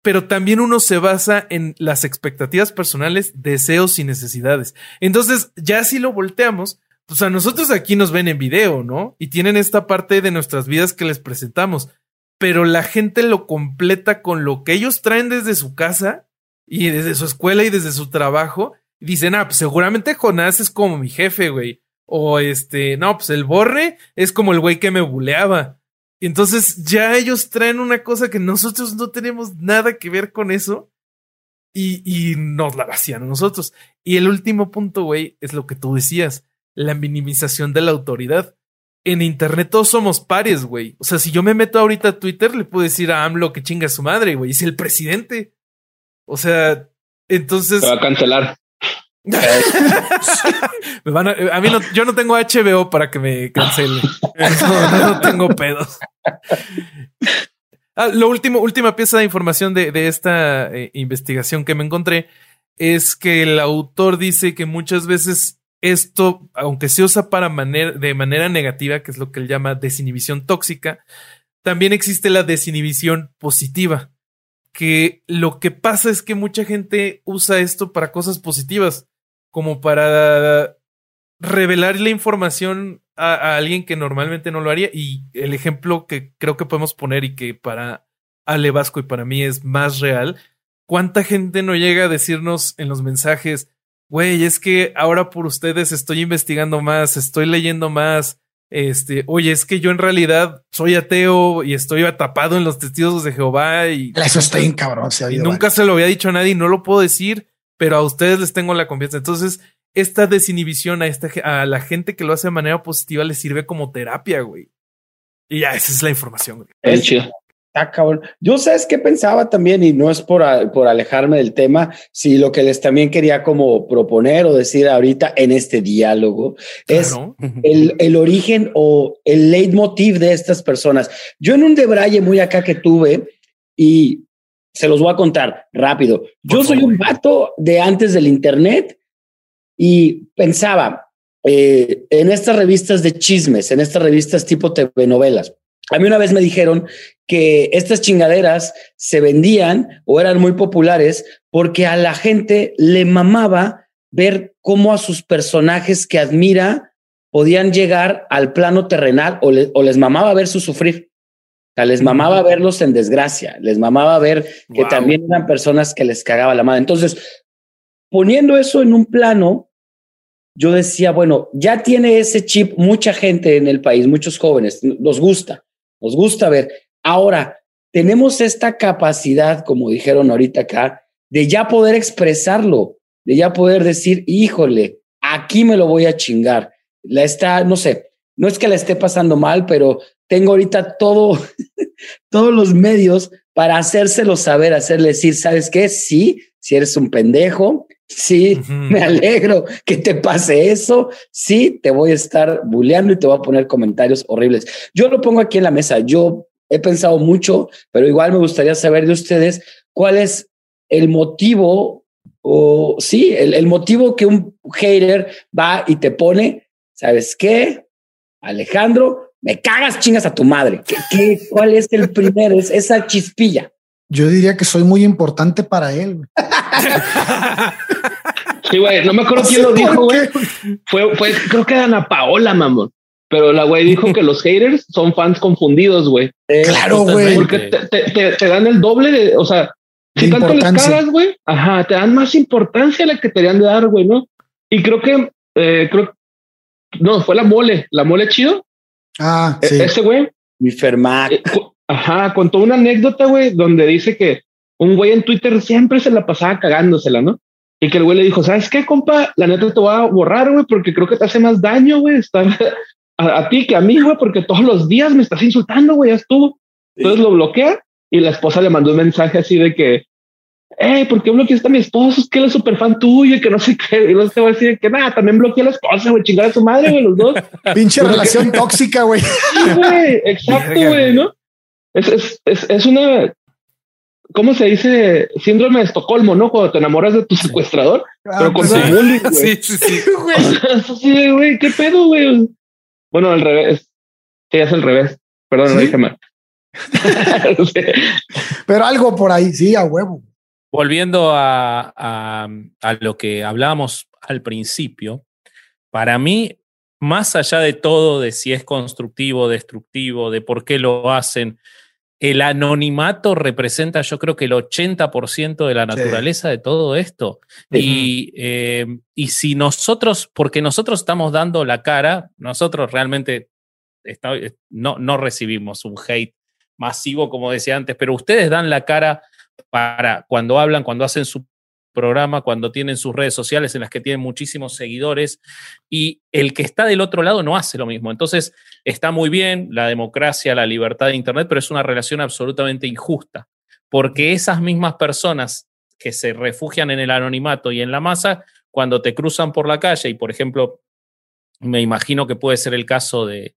pero también uno se basa en las expectativas personales, deseos y necesidades. Entonces, ya si lo volteamos, pues a nosotros aquí nos ven en video, ¿no? Y tienen esta parte de nuestras vidas que les presentamos, pero la gente lo completa con lo que ellos traen desde su casa y desde su escuela y desde su trabajo. Y dicen, ah, pues seguramente Jonás es como mi jefe, güey. O este, no, pues el borre es como el güey que me buleaba. Entonces ya ellos traen una cosa que nosotros no tenemos nada que ver con eso. Y, y nos la vacían a nosotros. Y el último punto, güey, es lo que tú decías la minimización de la autoridad. En Internet todos somos pares, güey. O sea, si yo me meto ahorita a Twitter, le puedo decir a AMLO que chinga su madre, güey. Es el presidente. O sea, entonces. Se va a cancelar. A, mí no, yo no tengo HBO para que me cancele. No, tengo pedos. Ah, lo último, última pieza de información de, de esta eh, investigación que me encontré es que el autor dice que muchas veces esto, aunque se usa para de manera negativa, que es lo que él llama desinhibición tóxica, también existe la desinhibición positiva, que lo que pasa es que mucha gente usa esto para cosas positivas, como para revelar la información a, alguien que normalmente no lo haría. Y el ejemplo que creo que podemos poner y que para Ale Vasco y para mí es más real, ¿cuánta gente no llega a decirnos en los mensajes, güey, es que ahora por ustedes estoy investigando más, estoy leyendo más, este, oye, es que yo en realidad soy ateo y estoy atrapado en los testigos de Jehová y eso está bien cabrón. y nunca se lo había dicho a nadie y no lo puedo decir, pero a ustedes les tengo la confianza. Entonces, esta desinhibición a, esta, a la gente que lo hace de manera positiva le sirve como terapia, güey. Y ya, esa es la información, güey. Es chido. Ah, cabrón. Yo sabes qué pensaba también, y no es por, por alejarme del tema, si lo que les también quería como proponer o decir ahorita en este diálogo es el, el, origen o el leitmotiv de estas personas. Yo en un debraye muy acá que tuve, y se los voy a contar rápido. Yo soy un vato de antes del Internet y pensaba eh, en estas revistas de chismes, en estas revistas tipo TV novelas a mí una vez me dijeron que estas chingaderas se vendían o eran muy populares porque a la gente le mamaba ver cómo a sus personajes que admira podían llegar al plano terrenal o, les mamaba ver su sufrir. O sea, les mamaba verlos en desgracia, les mamaba ver que también eran personas que les cagaba la madre. Entonces, poniendo eso en un plano, yo decía, bueno, ya tiene ese chip mucha gente en el país, muchos jóvenes, nos gusta nos gusta ver. Ahora, tenemos esta capacidad, como dijeron ahorita acá, de ya poder expresarlo, de ya poder decir, híjole, aquí me lo voy a chingar. La está, no sé, no es que la esté pasando mal, pero tengo ahorita todo, todos los medios para hacérselo saber, hacerle decir, ¿sabes qué? Sí, si eres un pendejo, sí, me alegro que te pase eso, sí, te voy a estar bulleando y te voy a poner comentarios horribles. Yo lo pongo aquí en la mesa, yo he pensado mucho, pero igual me gustaría saber de ustedes cuál es el motivo o sí, el, el motivo que un hater va y te pone, ¿sabes qué? Alejandro, me cagas chingas a tu madre. ¿Qué, qué, cuál es el primero? Es esa chispilla. Yo diría que soy muy importante para él. Sí, güey, no me acuerdo quién lo dijo, güey. Fue, fue, creo que Ana Paola, mamón. Pero la güey dijo que los haters son fans confundidos, güey. claro, güey. Porque te, dan el doble de, o sea, si tanto les cagas, güey, ajá, te dan más importancia a la que te deberían de dar, güey, ¿no? Y creo que, eh, creo, no, fue la mole, la mole chido. Ah, e. Ese güey. Mi ferma. Eh, ajá, contó una anécdota, güey, donde dice que un güey en Twitter siempre se la pasaba cagándosela, ¿no? Y que el güey le dijo, ¿sabes qué, compa? La neta te voy a borrar, güey, porque creo que te hace más daño, güey, estar a, ti que a mí, güey, porque todos los días me estás insultando, güey, ya estuvo. Entonces lo bloquea y la esposa le mandó un mensaje así de que, eh, ¿por qué bloqueaste a mi esposo? Es que él es súper fan tuyo y que no sé qué. Y luego te va a decir que nada, también bloqueé a la esposa, güey, chingar a su madre, güey, los dos. Pinche relación tóxica, güey. Sí, güey, exacto, güey, ¿no? Es, es, es, es, una, ¿cómo se dice? Síndrome de Estocolmo, ¿no? Cuando te enamoras de tu secuestrador, ah, pero con pues, bullying, güey. Sí, sí, sí. sí, güey, ¿qué pedo, güey? Bueno, al revés. Sí, es al revés. Perdón, no dije mal. pero algo por ahí, sí, a huevo. Volviendo a, a, a lo que hablábamos al principio, para mí más allá de todo, de si es constructivo, destructivo, de por qué lo hacen, el anonimato representa yo creo que el 80% de la naturaleza de todo esto. Y, eh, y, si nosotros, porque nosotros estamos dando la cara, nosotros realmente no, no recibimos un hate masivo, como decía antes, pero ustedes dan la cara para cuando hablan, cuando hacen su programa, cuando tienen sus redes sociales en las que tienen muchísimos seguidores y el que está del otro lado no hace lo mismo. Entonces, está muy bien la democracia, la libertad de Internet, pero es una relación absolutamente injusta, porque esas mismas personas que se refugian en el anonimato y en la masa, cuando te cruzan por la calle y, por ejemplo, me imagino que puede ser el caso de,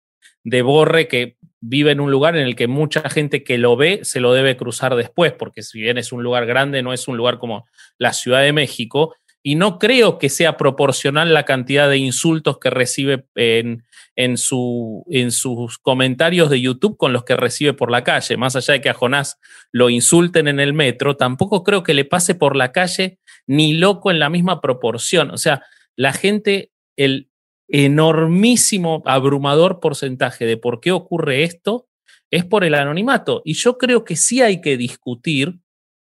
de Borre, que vive en un lugar en el que mucha gente que lo ve se lo debe cruzar después, porque si bien es un lugar grande, no es un lugar como la Ciudad de México, y no creo que sea proporcional la cantidad de insultos que recibe en, en, su, en sus comentarios de YouTube con los que recibe por la calle. Más allá de que a Jonás lo insulten en el metro, tampoco creo que le pase por la calle ni loco en la misma proporción. O sea, la gente, el, enormísimo, abrumador porcentaje de por qué ocurre esto es por el anonimato. Y yo creo que sí hay que discutir,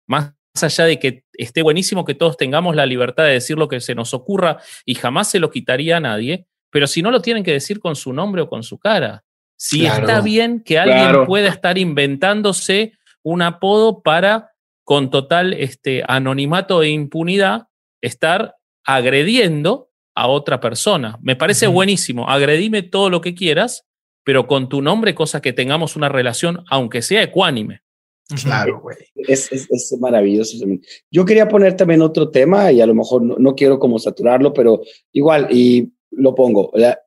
más allá de que esté buenísimo que todos tengamos la libertad de decir lo que se nos ocurra y jamás se lo quitaría a nadie, pero si no lo tienen que decir con su nombre o con su cara. Si está bien que alguien pueda estar inventándose un apodo para, con total este, anonimato e impunidad, estar agrediendo a otra persona. Me parece buenísimo. Agredime todo lo que quieras, pero con tu nombre, cosa que tengamos una relación, aunque sea ecuánime. Claro, güey. Es, es, maravilloso. Yo quería poner también otro tema y a lo mejor no, quiero como saturarlo, pero igual, y lo pongo. La,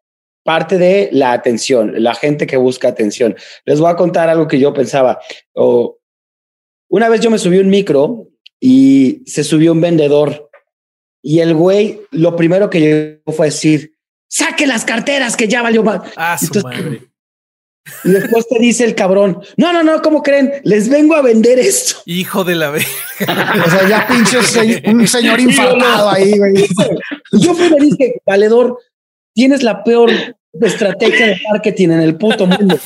parte de la atención, la gente que busca atención. Les voy a contar algo que yo pensaba. una vez yo me subí un micro y se subió un vendedor y el güey, lo primero que llegó fue decir, saque las carteras que ya valió más. Ah, su madre. Y después te dice el cabrón, no, no, no, ¿cómo creen? Les vengo a vender esto. Hijo de la vez. o sea, ya pinche un señor infartado ahí, güey. Yo fui y dije, valedor, tienes la peor estrategia de marketing en el puto mundo.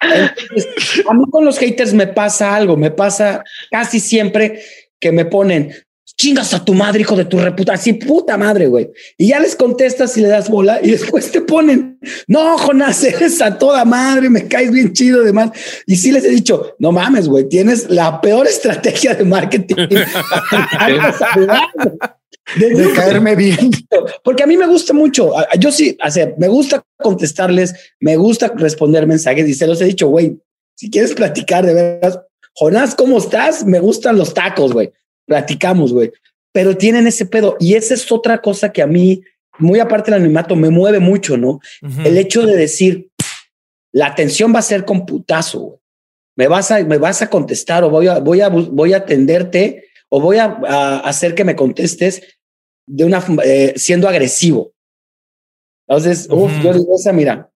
a mí con los haters me pasa algo, me pasa casi siempre que me ponen, chingas a tu madre, hijo de tu reputación, puta madre, güey. Y ya les contestas y le das bola y después te ponen, no, Jonás, eres a toda madre, me caes bien chido, demás. Y sí les he dicho, no mames, güey, tienes la peor estrategia de marketing. de, caerme bien. Porque a mí me gusta mucho. Yo sí, o sea, me gusta contestarles, me gusta responder mensajes y se los he dicho, güey, si quieres platicar de veras, Jonás, ¿cómo estás? Me gustan los tacos, güey. Platicamos, güey. Pero tienen ese pedo. Y esa es otra cosa que a mí, muy aparte del animato, me mueve mucho, ¿no? El hecho de decir, la atención va a ser con putazo, güey. Me vas a, me vas a contestar o voy a, voy a, voy a atenderte o voy a, hacer que me contestes de una eh, siendo agresivo. Entonces, yo digo esa, mira,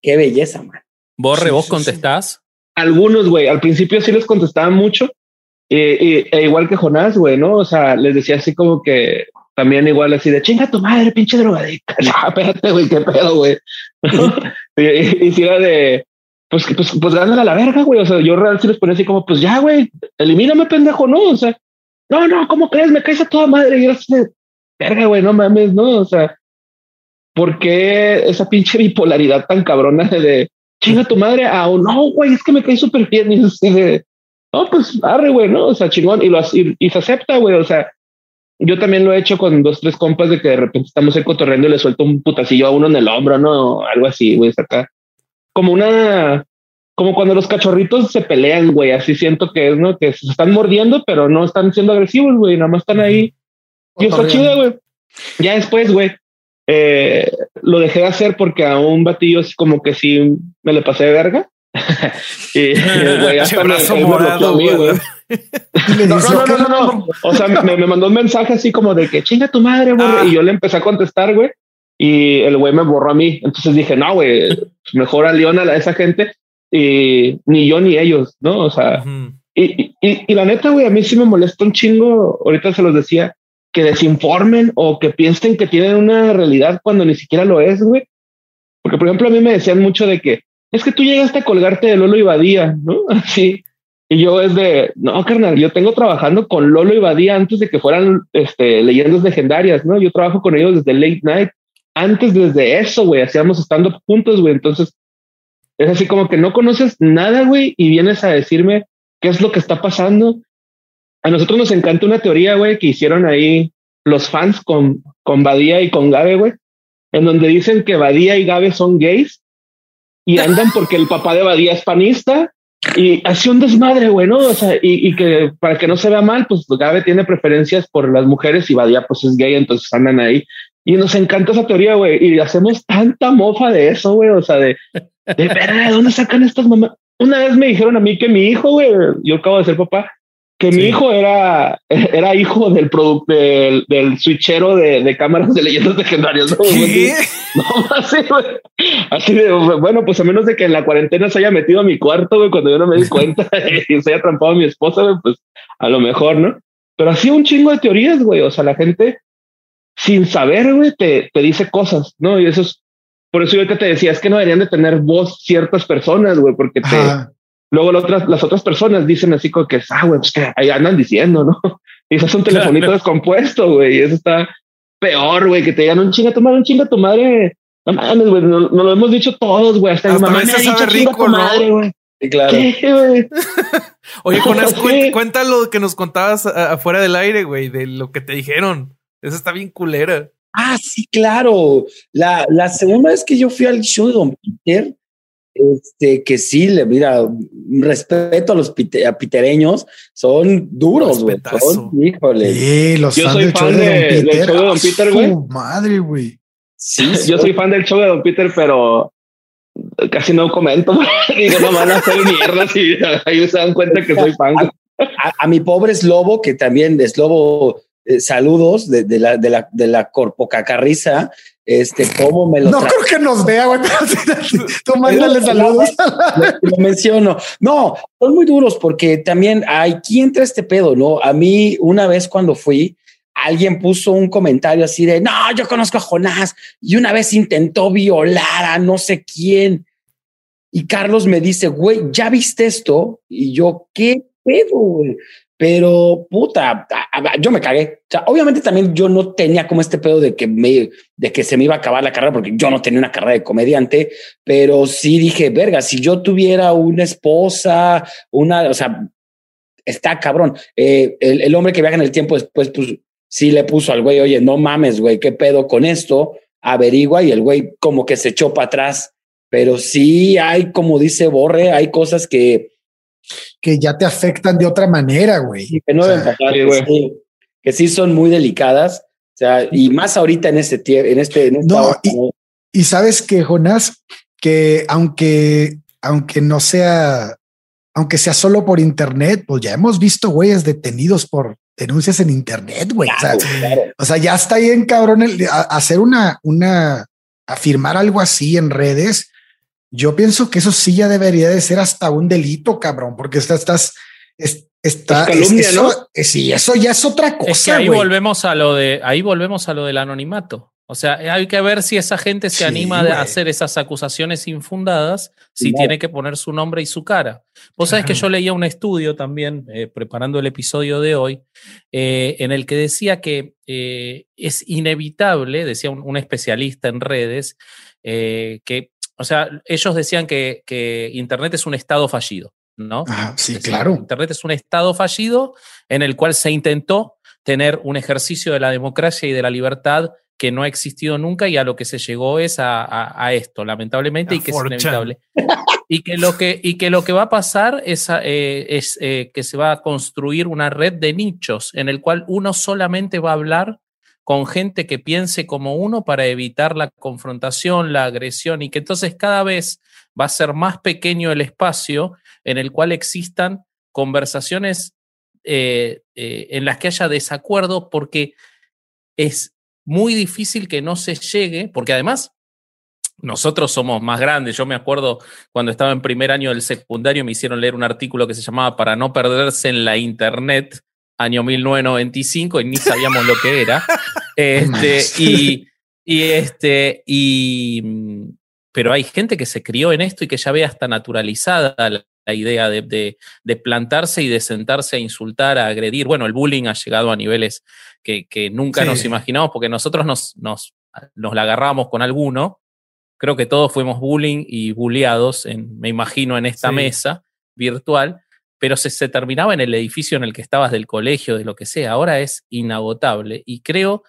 qué belleza, man. Borre, ¿vos contestás? Algunos, güey, al principio sí les contestaba mucho, e igual que Jonás, güey, ¿no? O sea, les decía así como que también igual así de chinga tu madre, pinche drogadicta. No, espérate, güey, qué pedo, güey. y, si era de, pues, pues, pues a la verga, güey. O sea, yo realmente sí les ponía así como, pues ya, güey, elimíname, pendejo, ¿no? O sea, no, no, ¿cómo crees? Me caes a toda madre. Y yo así de, verga, güey, no mames, ¿no? O sea, ¿por qué esa pinche bipolaridad tan cabrona de, chinga tu madre a oh, no, güey, es que me cae súper bien. Y así de, no, pues arre, güey, ¿no? O sea, chingón. Y, lo, y, y se acepta, güey. O sea, yo también lo he hecho con dos, tres compas de que de repente estamos ahí cotorreando y le suelto un putacillo a uno en el hombro, ¿no? Algo así, güey, acá. Como una, como cuando los cachorritos se pelean, güey, así siento que es, ¿no? Que se están mordiendo, pero no están siendo agresivos, güey, nada más están ahí. Y está chido, güey. Ya después, güey, eh, lo dejé de hacer porque a un batillo como que sí me le pasé de verga. Y, güey, hasta me, morado, güey. No, no, no, no, no, O sea, me, me, mandó un mensaje así como de que chinga tu madre, güey. Ah. Y yo le empecé a contestar, güey. Y el güey me borró a mí. Entonces dije, no, güey, mejor a León a esa gente. Y ni yo ni ellos, ¿no? O sea, y, y, y, la neta, güey, a mí sí me molesta un chingo. Ahorita se los decía que desinformen o que piensen que tienen una realidad cuando ni siquiera lo es, güey. Porque, por ejemplo, a mí me decían mucho de que es que tú llegaste a colgarte de Lolo y Badía, ¿no? Así. Y yo es de, no, carnal, yo tengo trabajando con Lolo y Badía antes de que fueran este, leyendas legendarias, ¿no? Yo trabajo con ellos desde Late Night. Antes, desde eso, güey, hacíamos estando juntos, güey. Entonces, es así como que no conoces nada, güey, y vienes a decirme qué es lo que está pasando a nosotros nos encanta una teoría, güey, que hicieron ahí los fans con, con Badía y con Gabe, güey, en donde dicen que Badía y Gabe son gays y andan porque el papá de Badía es panista y así un desmadre, güey, ¿no? O sea, y, que para que no se vea mal, pues Gabe tiene preferencias por las mujeres y Badía pues es gay, entonces andan ahí. Y nos encanta esa teoría, güey, y hacemos tanta mofa de eso, güey, o sea, de, de verdad, ¿de dónde sacan estas mamás? Una vez me dijeron a mí que mi hijo, güey, yo acabo de ser papá, que mi hijo era, era hijo del producto del, del, switchero de, de, cámaras de leyendas legendarias. ¿no? No, así, así de, bueno, pues a menos de que en la cuarentena se haya metido a mi cuarto, güey, cuando yo no me di cuenta y se haya trampado a mi esposa, güey, pues a lo mejor, ¿no? Pero así un chingo de teorías, güey. O sea, la gente sin saber, güey, te, te dice cosas, ¿no? Y eso es, por eso yo te decía, es que no deberían de tener voz ciertas personas, güey, porque te, Luego las otras personas dicen así como que, ah, güey, pues que ahí andan diciendo, ¿no? Y eso es un telefonito descompuesto, güey, y eso está peor, güey, que te digan un chinga tu madre, un chinga tu madre. No mames, güey, nos no lo hemos dicho todos, güey. Hasta, mi mamá me ha dicho rico, tu madre, güey. Sí, claro. Oye, Jonás, cuéntalo que nos contabas afuera del aire, güey, de lo que te dijeron. Eso está bien culera. Ah, sí, claro. La, la segunda vez que yo fui al show de Don Peter, este, que sí, le mira, respeto a los pitereños, son duros, güey. híjole. Sí, los yo soy fan de, del show de Don Peter, güey. Madre, güey. Sí, yo soy fan del show de Don Peter, pero casi no comento. Digo, no van a hacer mierda y ahí se dan cuenta que soy fan. A, mi pobre es lobo, que también es lobo, eh, saludos de, de, la, de la, de la corpocacarriza. Este, cómo me lo. No creo que nos vea, güey. Tú mándale saludos. Lo, menciono. No, son muy duros porque también aquí entra este pedo, ¿no? A mí, una vez cuando fui, alguien puso un comentario así de, no, yo conozco a Jonás y una vez intentó violar a no sé quién. Y Carlos me dice, güey, ¿ya viste esto? Y yo, ¿qué pedo, güey? Pero puta, yo me cagué. O sea, obviamente también yo no tenía como este pedo de que me, de que se me iba a acabar la carrera porque yo no tenía una carrera de comediante, pero sí dije, verga, si yo tuviera una esposa, una, o sea, está cabrón. Eh, el, el, hombre que viaja en el tiempo después, pues sí le puso al güey, oye, no mames, güey, ¿qué pedo con esto? Averigua y el güey como que se echó para atrás. Pero sí hay, como dice Borre, hay cosas que... Que ya te afectan de otra manera, güey. que no que, sí, que sí son muy delicadas. O sea, y más ahorita en este tiempo, en este... no, y, y sabes que, Jonás, que aunque, aunque no sea aunque sea solo por internet, pues ya hemos visto güeyes detenidos por denuncias en internet, güey. o, sea, ya está bien cabrón el, hacer una, una, afirmar algo así en redes. Yo pienso que eso sí ya debería de ser hasta un delito, cabrón, porque estás, estás, está, eso, eh, sí, eso ya es otra cosa. ahí volvemos a lo de, ahí volvemos a lo del anonimato. O sea, hay que ver si esa gente se anima a hacer esas acusaciones infundadas, si tiene que poner su nombre y su cara. Vos sabés que yo leía un estudio también, eh, preparando el episodio de hoy, eh, en el que decía que eh, es inevitable, decía un, especialista en redes, que, o sea, ellos decían que, que Internet es un estado fallido, ¿no? sí, claro. Internet es un estado fallido en el cual se intentó tener un ejercicio de la democracia y de la libertad que no ha existido nunca y a lo que se llegó es a, esto, lamentablemente, y que es inevitable. y, que lo que, y que lo que va a pasar es, eh, es eh, que se va a construir una red de nichos en el cual uno solamente va a hablar con gente que piense como uno para evitar la confrontación, la agresión, y que entonces cada vez va a ser más pequeño el espacio en el cual existan conversaciones eh, en las que haya desacuerdo, porque es muy difícil que no se llegue, porque además nosotros somos más grandes. Yo me acuerdo cuando estaba en primer año del secundario, me hicieron leer un artículo que se llamaba Para no perderse en la Internet, año 1995, y ni sabíamos lo que era. Este, y, y, este, y, pero hay gente que se crió en esto y que ya ve hasta naturalizada la, la idea de, de, plantarse y de sentarse a insultar, a agredir. Bueno, el bullying ha llegado a niveles que, que nunca nos imaginamos porque nosotros nos, nos, nos la agarramos con alguno. Creo que todos fuimos bullying y bulleados, en, me imagino, en esta mesa virtual, pero se, terminaba en el edificio en el que estabas del colegio, de lo que sea. Ahora es inagotable y creo,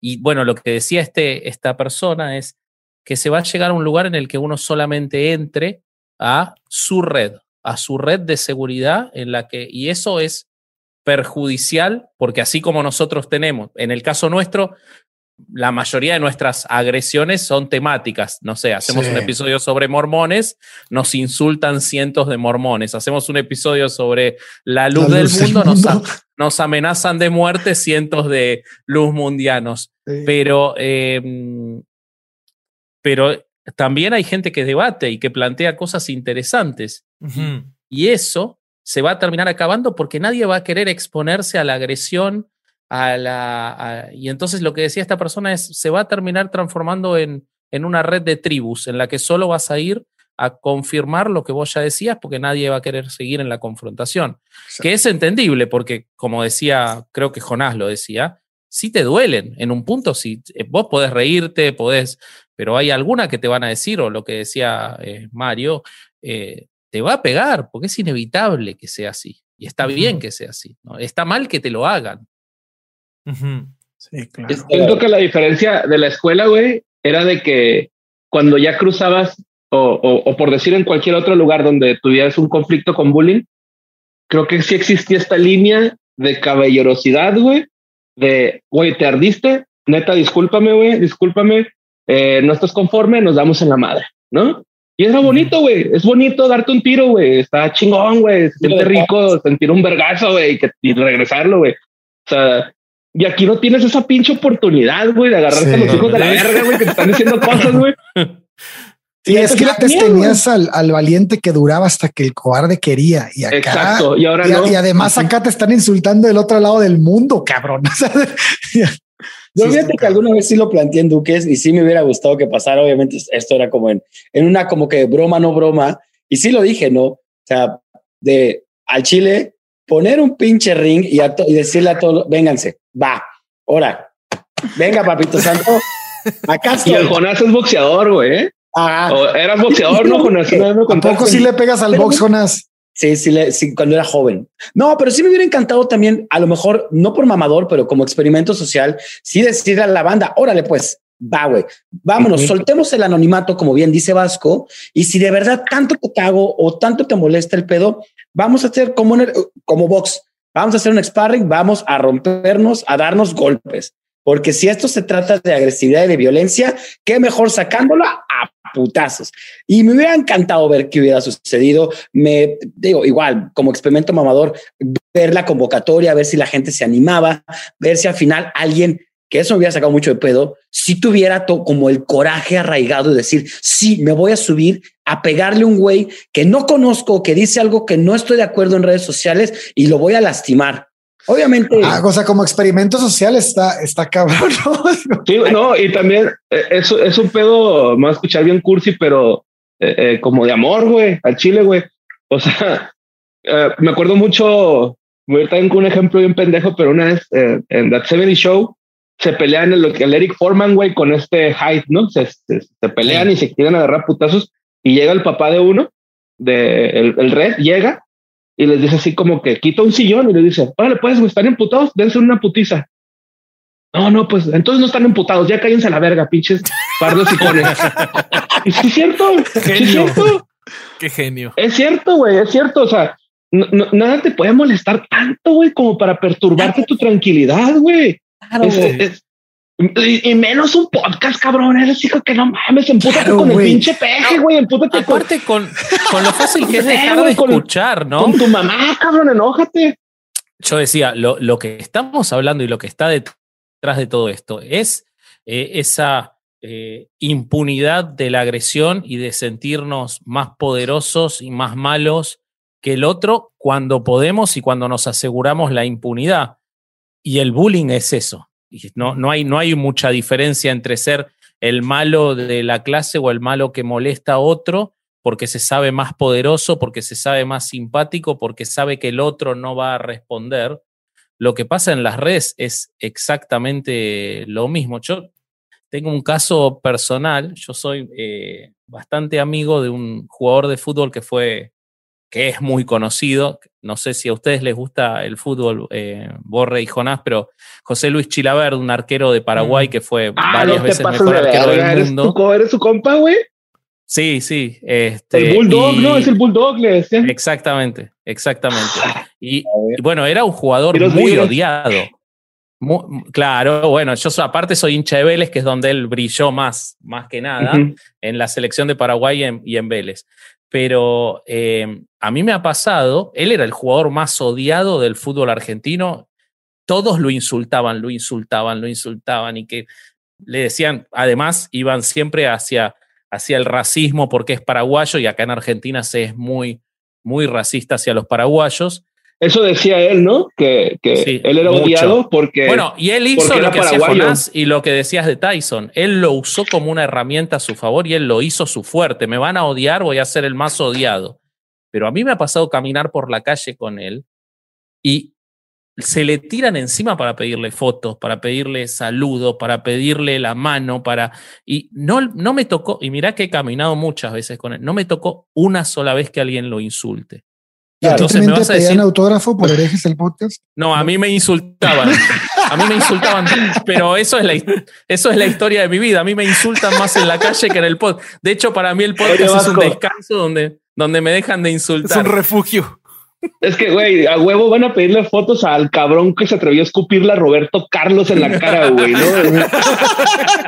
y bueno, lo que decía este, esta persona es que se va a llegar a un lugar en el que uno solamente entre a su red, a su red de seguridad en la que, y eso es perjudicial porque así como nosotros tenemos, en el caso nuestro, la mayoría de nuestras agresiones son temáticas. No sé, hacemos un episodio sobre mormones, nos insultan cientos de mormones. Hacemos un episodio sobre la luz, del, mundo, Nos, amenazan de muerte cientos de luz mundianos. Pero, em, pero también hay gente que debate y que plantea cosas interesantes. Y eso se va a terminar acabando porque nadie va a querer exponerse a la agresión, a la, y entonces lo que decía esta persona es, se va a terminar transformando en, en una red de tribus en la que solo vas a ir a confirmar lo que vos ya decías porque nadie va a querer seguir en la confrontación. Que es entendible porque, como decía, creo que Jonás lo decía, sí te duelen. En un punto, sí, eh, vos podés reírte, podés, pero hay alguna que te van a decir, o lo que decía eh, Mario, eh, te va a pegar, porque es inevitable que sea así. Y está bien que sea así. ¿no? Está mal que te lo hagan. Sí, claro. Siento que la diferencia de la escuela, güey, era de que cuando ya cruzabas, o, o, por decir en cualquier otro lugar donde tuvieras un conflicto con bullying, creo que sí existía esta línea de caballerosidad, güey, de, güey, te ardiste, neta, discúlpame, güey, discúlpame, eh, no estás conforme, nos damos en la madre, ¿no? Y es bonito, güey, es bonito darte un tiro, güey, está chingón, güey, se siente rico sentir un vergazo, güey, y regresarlo, güey. O sea, y aquí no tienes esa pinche oportunidad, güey, de agarrarte a los hijos de la verga, güey, que te están diciendo cosas, güey. Y es que antes tenías al, al, valiente que duraba hasta que el cobarde quería. Y acá, Exacto. Y ahora y, y además acá te están insultando del otro lado del mundo, cabrón. Yo fíjate que alguna vez sí lo planteé en Duques y sí me hubiera gustado que pasara. Obviamente esto era como en, en una como que broma, no broma. Y sí lo dije, ¿no? O sea, de al Chile poner un pinche ring y, y decirle a todos, vénganse, va, ahora, venga, papito santo. Acá estoy. Y el Jonás es boxeador, güey. ¿eh? Ah. eras boxeador, ¿no, Jonás? Tampoco si le pegas al box, Jonás. Sí, sí, sí, cuando era joven. No, pero sí me hubiera encantado también, a lo mejor, no por mamador, pero como experimento social, sí decirle a la banda, órale, pues, va, güey, vámonos, soltemos el anonimato, como bien dice Vasco, y si de verdad tanto te cago o tanto te molesta el pedo, vamos a hacer como, como box, vamos a hacer un sparring, vamos a rompernos, a darnos golpes. Porque si esto se trata de agresividad y de violencia, qué mejor sacándola a putazos. Y me hubiera encantado ver qué hubiera sucedido. Me digo, igual, como experimento mamador, ver la convocatoria, ver si la gente se animaba, ver si al final alguien que eso me hubiera sacado mucho de pedo, si tuviera como el coraje arraigado de decir, sí, me voy a subir a pegarle un güey que no conozco, que dice algo que no estoy de acuerdo en redes sociales y lo voy a lastimar. Obviamente. Ah, o sea, como experimento social está, está cabrón. ¿no? Sí, no, y también eh, eso es un pedo, más escuchar bien cursi, pero eh, eh, como de amor, güey, al chile, güey. O sea, me acuerdo mucho, voy a ir también con un ejemplo bien pendejo, pero una vez en That 70 Show se pelean en lo que el Eric Foreman, güey, con este Hyde, ¿no? Se, se, pelean y se quieren agarrar putazos y llega el papá de uno, de el, el red, llega y les dice así como que quita un sillón y le dice, órale, pues, están emputados, dense una putiza. No, no, pues entonces no están emputados, ya cállense a la verga, pinches pardos y cones. y sí es cierto, genio. es cierto. Qué genio. Es cierto, güey, es cierto. O sea, nada te puede molestar tanto, güey, como para perturbarte tu tranquilidad, güey. Claro, y, menos un podcast, cabrón. Eres hijo que no mames, empútate con el pinche peje, güey. Empútate Aparte con, con lo fácil que es dejar de escuchar, ¿no? Con tu mamá, cabrón, enójate. Yo decía, lo, lo que estamos hablando y lo que está detrás de todo esto es eh, esa eh, impunidad de la agresión y de sentirnos más poderosos y más malos que el otro cuando podemos y cuando nos aseguramos la impunidad. Y el bullying es eso. No, no, hay, no hay mucha diferencia entre ser el malo de la clase o el malo que molesta a otro porque se sabe más poderoso, porque se sabe más simpático, porque sabe que el otro no va a responder. Lo que pasa en las redes es exactamente lo mismo. Yo tengo un caso personal, yo soy eh, bastante amigo de un jugador de fútbol que fue que es muy conocido. No sé si a ustedes les gusta el fútbol, eh, Borre y Jonás, pero José Luis Chilaverde, un arquero de Paraguay mm. que fue ah, varias veces mejor arquero del mundo. ¿Eres su compa, güey? Sí, sí. Este, el Bulldog, ¿no? Es el Bulldog, le decían. Exactamente, exactamente. Y, bueno, era un jugador muy odiado. claro, bueno, yo aparte soy hincha de Vélez, que es donde él brilló más, más que nada, en la selección de Paraguay y en, Vélez. Pero eh, a mí me ha pasado, él era el jugador más odiado del fútbol argentino, todos lo insultaban, lo insultaban, lo insultaban y que le decían, además, iban siempre hacia, hacia el racismo porque es paraguayo y acá en Argentina se es muy, muy racista hacia los paraguayos. Eso decía él, ¿no? Que, que él era odiado porque. Bueno, y él hizo lo que hacía Jonás y lo que decías de Tyson. Él lo usó como una herramienta a su favor y él lo hizo su fuerte. Me van a odiar, voy a ser el más odiado. Pero a mí me ha pasado caminar por la calle con él y se le tiran encima para pedirle fotos, para pedirle saludos, para pedirle la mano, para... Y no, no me tocó, y mirá que he caminado muchas veces con él, no me tocó una sola vez que alguien lo insulte. Entonces me vas a decir, autógrafo por herejes el podcast? No, a mí me insultaban. A mí me insultaban, pero eso es, la, eso es la historia de mi vida. A mí me insultan más en la calle que en el podcast. De hecho, para mí el podcast es un descanso donde, donde me dejan de insultar. Es un refugio. Es que, güey, a huevo van a pedirle fotos al cabrón que se atrevió a escupirle a Roberto Carlos en la cara, güey, ¿no?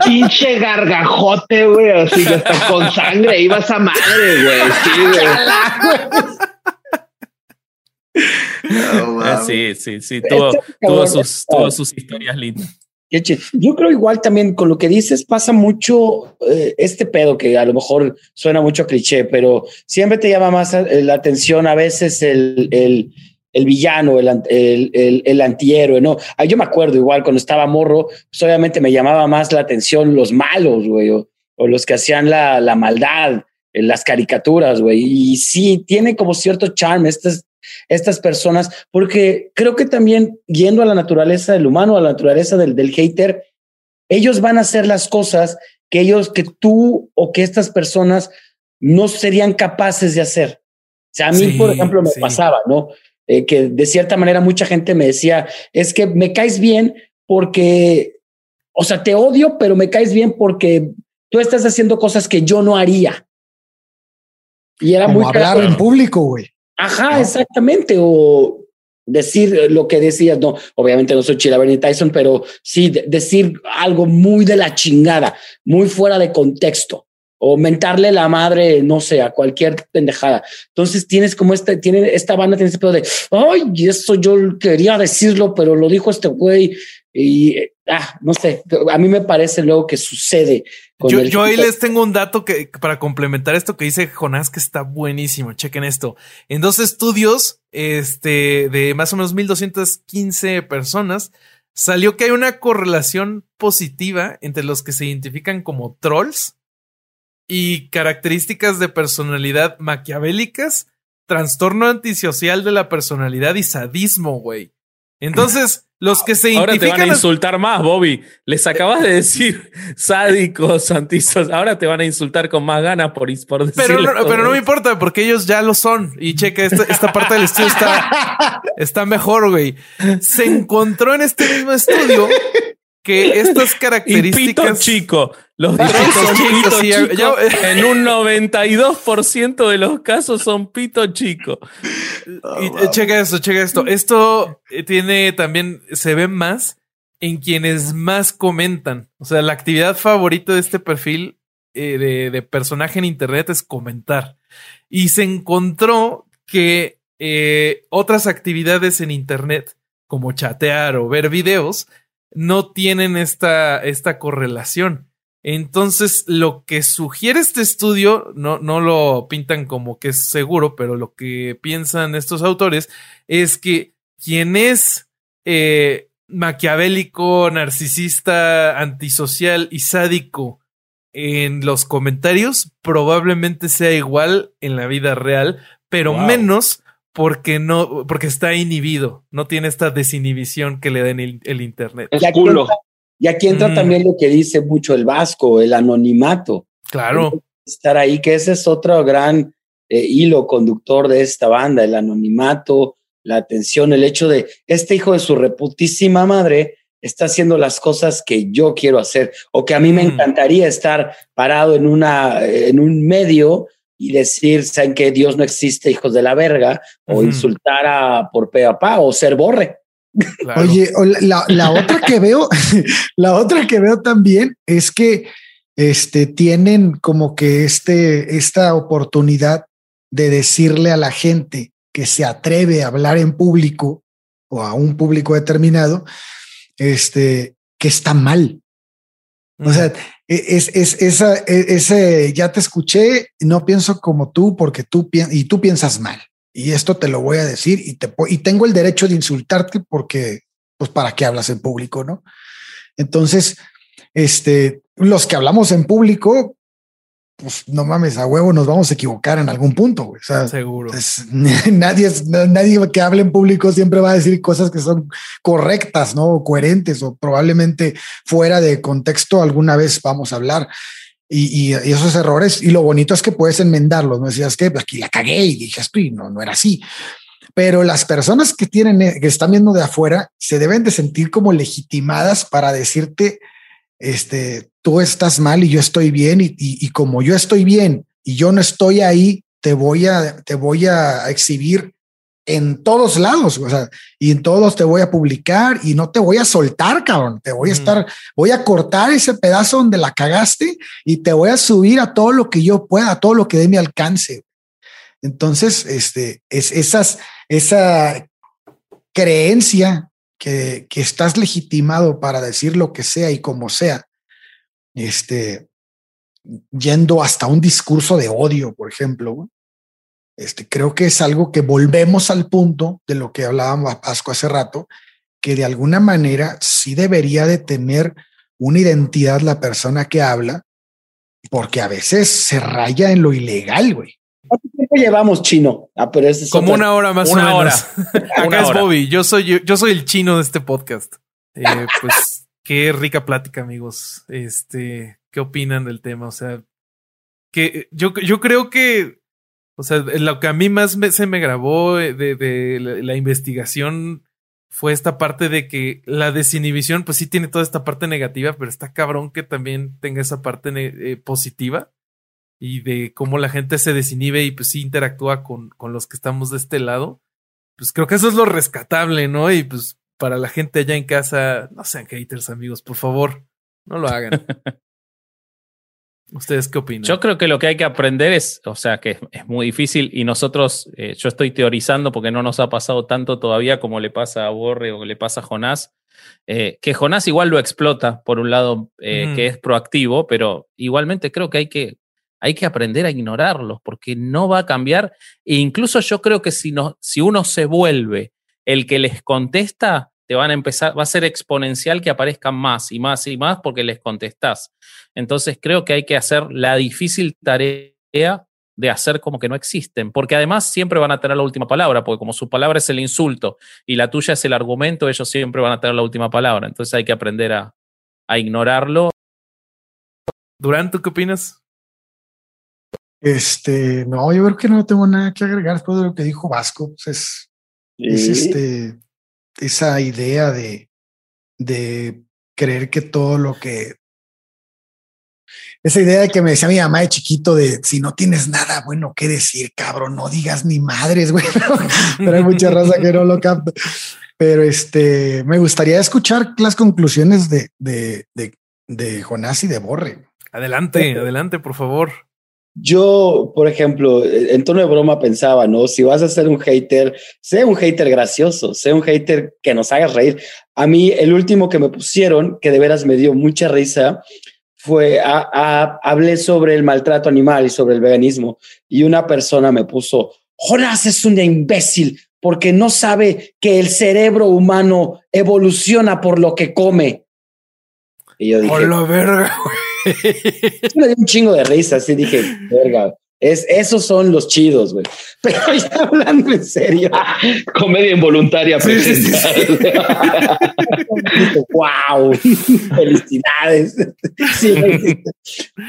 Pinche gargajote, güey, así que hasta con sangre ibas a madre, güey. Sí, güey. sí, sí, sí, tuvo, sus, tuvo sus historias lindas. Yo creo igual también con lo que dices pasa mucho eh, este pedo que a lo mejor suena mucho cliché, pero siempre te llama más eh, la atención a veces el, el, el villano, el, el, el, antihéroe, ¿no? Ah, yo me acuerdo igual cuando estaba morro, pues obviamente me llamaba más la atención los malos, güey, o, los que hacían la, la maldad, en las caricaturas, güey. Y sí, tiene como cierto charme estas estas personas, porque creo que también yendo a la naturaleza del humano, a la naturaleza del, del hater, ellos van a hacer las cosas que ellos, que tú o que estas personas no serían capaces de hacer. O sea, a mí, por ejemplo, me pasaba, ¿no? Eh, que de cierta manera mucha gente me decía, es que me caes bien porque, o sea, te odio, pero me caes bien porque tú estás haciendo cosas que yo no haría. Y era muy hablar en público, güey. Ajá, exactamente. O decir lo que decías, no, obviamente no soy Chila Tyson, pero sí decir algo muy de la chingada, muy fuera de contexto. O mentarle la madre, no sé, a cualquier pendejada. Entonces tienes como este, tiene esta banda, tiene ese pedo de, ay, eso yo quería decirlo, pero lo dijo este güey. Y, ah, no sé, a mí me parece luego que sucede yo, ahí les tengo un dato que para complementar esto que dice Jonás que está buenísimo. Chequen esto. En dos estudios, este, de más o menos 1215 personas, salió que hay una correlación positiva entre los que se identifican como trolls y características de personalidad maquiavélicas, trastorno antisocial de la personalidad y sadismo, güey. Entonces, los que se Ahora te van a insultar más, Bobby. Les acabas de decir sádicos, antisos. Ahora te van a insultar con más ganas por, por Pero no, pero no me importa porque ellos ya lo son. Y cheque, esta, esta parte del estudio está, está mejor, güey. Se encontró en este mismo estudio que estas características. pito chico. Los son pito chico. en un 92% de los casos son pito chico. y, eh, checa esto, checa esto. Esto eh, tiene también, se ve más en quienes más comentan. O sea, la actividad favorita de este perfil eh, de, de, personaje en Internet es comentar. Y se encontró que otras actividades en Internet, como chatear o ver videos, no tienen esta, esta correlación. Entonces, lo que sugiere este estudio, no, no lo pintan como que es seguro, pero lo que piensan estos autores es que quien es eh, maquiavélico, narcisista, antisocial y sádico en los comentarios, probablemente sea igual en la vida real, pero menos porque no, porque está inhibido, no tiene esta desinhibición que le da el, el internet. Es culo. y aquí entra mm. también lo que dice mucho el vasco, el anonimato. Claro. Estar ahí, que ese es otro gran eh, hilo conductor de esta banda, el anonimato, la atención, el hecho de este hijo de su reputísima madre está haciendo las cosas que yo quiero hacer o que a mí me mm. encantaría estar parado en una en un medio y decir, saben que Dios no existe, hijos de la verga, o insultar a por pe a pa, o ser borre. Oye, la, la otra que veo, la otra que veo también es que este, tienen como que este, esta oportunidad de decirle a la gente que se atreve a hablar en público o a un público determinado, este, que está mal. O sea, es, es, esa, e, ese, ya te escuché, no pienso como tú porque tú y tú piensas mal. Y esto te lo voy a decir y, te, y tengo el derecho de insultarte porque, pues, ¿para qué hablas en público? No? Entonces, este, los que hablamos en público, pues no mames, a huevo nos vamos a equivocar en algún punto. O sea, seguro. nadie, nadie que hable en público siempre va a decir cosas que son correctas, no coherentes o probablemente fuera de contexto. Alguna vez vamos a hablar y, esos errores. Y lo bonito es que puedes enmendarlos. No decías que pues, aquí la cagué y dije esto y no, no era así. Pero las personas que tienen, que están viendo de afuera, se deben de sentir como legitimadas para decirte, este, tú estás mal y yo estoy bien y, como yo estoy bien y yo no estoy ahí, te voy a, te voy a exhibir en todos lados, o sea, y en todos te voy a publicar y no te voy a soltar, cabrón, te voy a estar, voy a cortar ese pedazo donde la cagaste y te voy a subir a todo lo que yo pueda, a todo lo que dé mi alcance. Entonces, este, es esas, esa creencia que, estás legitimado para decir lo que sea y como sea, este, yendo hasta un discurso de odio, por ejemplo. Este, creo que es algo que volvemos al punto de lo que hablábamos Pasco hace rato, que de alguna manera sí debería de tener una identidad la persona que habla, porque a veces se raya en lo ilegal, güey. ¿Cuánto tiempo llevamos, chino? Ah, pero es Como una hora más una o menos. Hora. Acá es Bobby. Yo soy, yo, soy el chino de este podcast. Eh, pues Qué rica plática, amigos. Este, ¿qué opinan del tema? O sea, que yo, yo creo que, o sea, lo que a mí más se me grabó de, de la, investigación fue esta parte de que la desinhibición, pues sí tiene toda esta parte negativa, pero está cabrón que también tenga esa parte eh, positiva y de cómo la gente se desinhibe y pues sí interactúa con, con los que estamos de este lado. Pues creo que eso es lo rescatable, ¿no? Y pues para la gente allá en casa, no sean haters, amigos, por favor, no lo hagan. ¿Ustedes qué opinan? Yo creo que lo que hay que aprender es, o sea, que es, muy difícil y nosotros, eh, yo estoy teorizando porque no nos ha pasado tanto todavía como le pasa a Borre o le pasa a Jonás, eh, que Jonás igual lo explota, por un lado, eh, que es proactivo, pero igualmente creo que hay que hay que aprender a ignorarlos porque no va a cambiar. E incluso yo creo que si, no, si uno se vuelve el que les contesta, te van a empezar, va a ser exponencial que aparezcan más y más y más porque les contestás. Entonces creo que hay que hacer la difícil tarea de hacer como que no existen, porque además siempre van a tener la última palabra, porque como su palabra es el insulto y la tuya es el argumento, ellos siempre van a tener la última palabra. Entonces hay que aprender a, ignorarlo. Durán, ¿tú qué opinas? Este, no, yo creo que no tengo nada que agregar después de lo que dijo Vasco. Es, es este, esa idea de, de creer que todo lo que esa idea de que me decía mi mamá de chiquito de si no tienes nada bueno que decir, cabrón, no digas ni madres, güey. Pero hay mucha raza que no lo capta. Pero este, me gustaría escuchar las conclusiones de, de, de, de Jonás y de Borre. Adelante, adelante, por favor. Yo, por ejemplo, en tono de broma pensaba, ¿no? Si vas a ser un hater, sé un hater gracioso, sé un hater que nos haga reír. A mí, el último que me pusieron, que de veras me dio mucha risa, fue, a, hablé sobre el maltrato animal y sobre el veganismo. Y una persona me puso, Jonas es un imbécil porque no sabe que el cerebro humano evoluciona por lo que come. Y yo dije, Hola, verga, me dio un chingo de risa, así dije, verga. Es, esos son los chidos, güey. Pero ya hablando en serio. Comedia involuntaria. wow. Felicidades.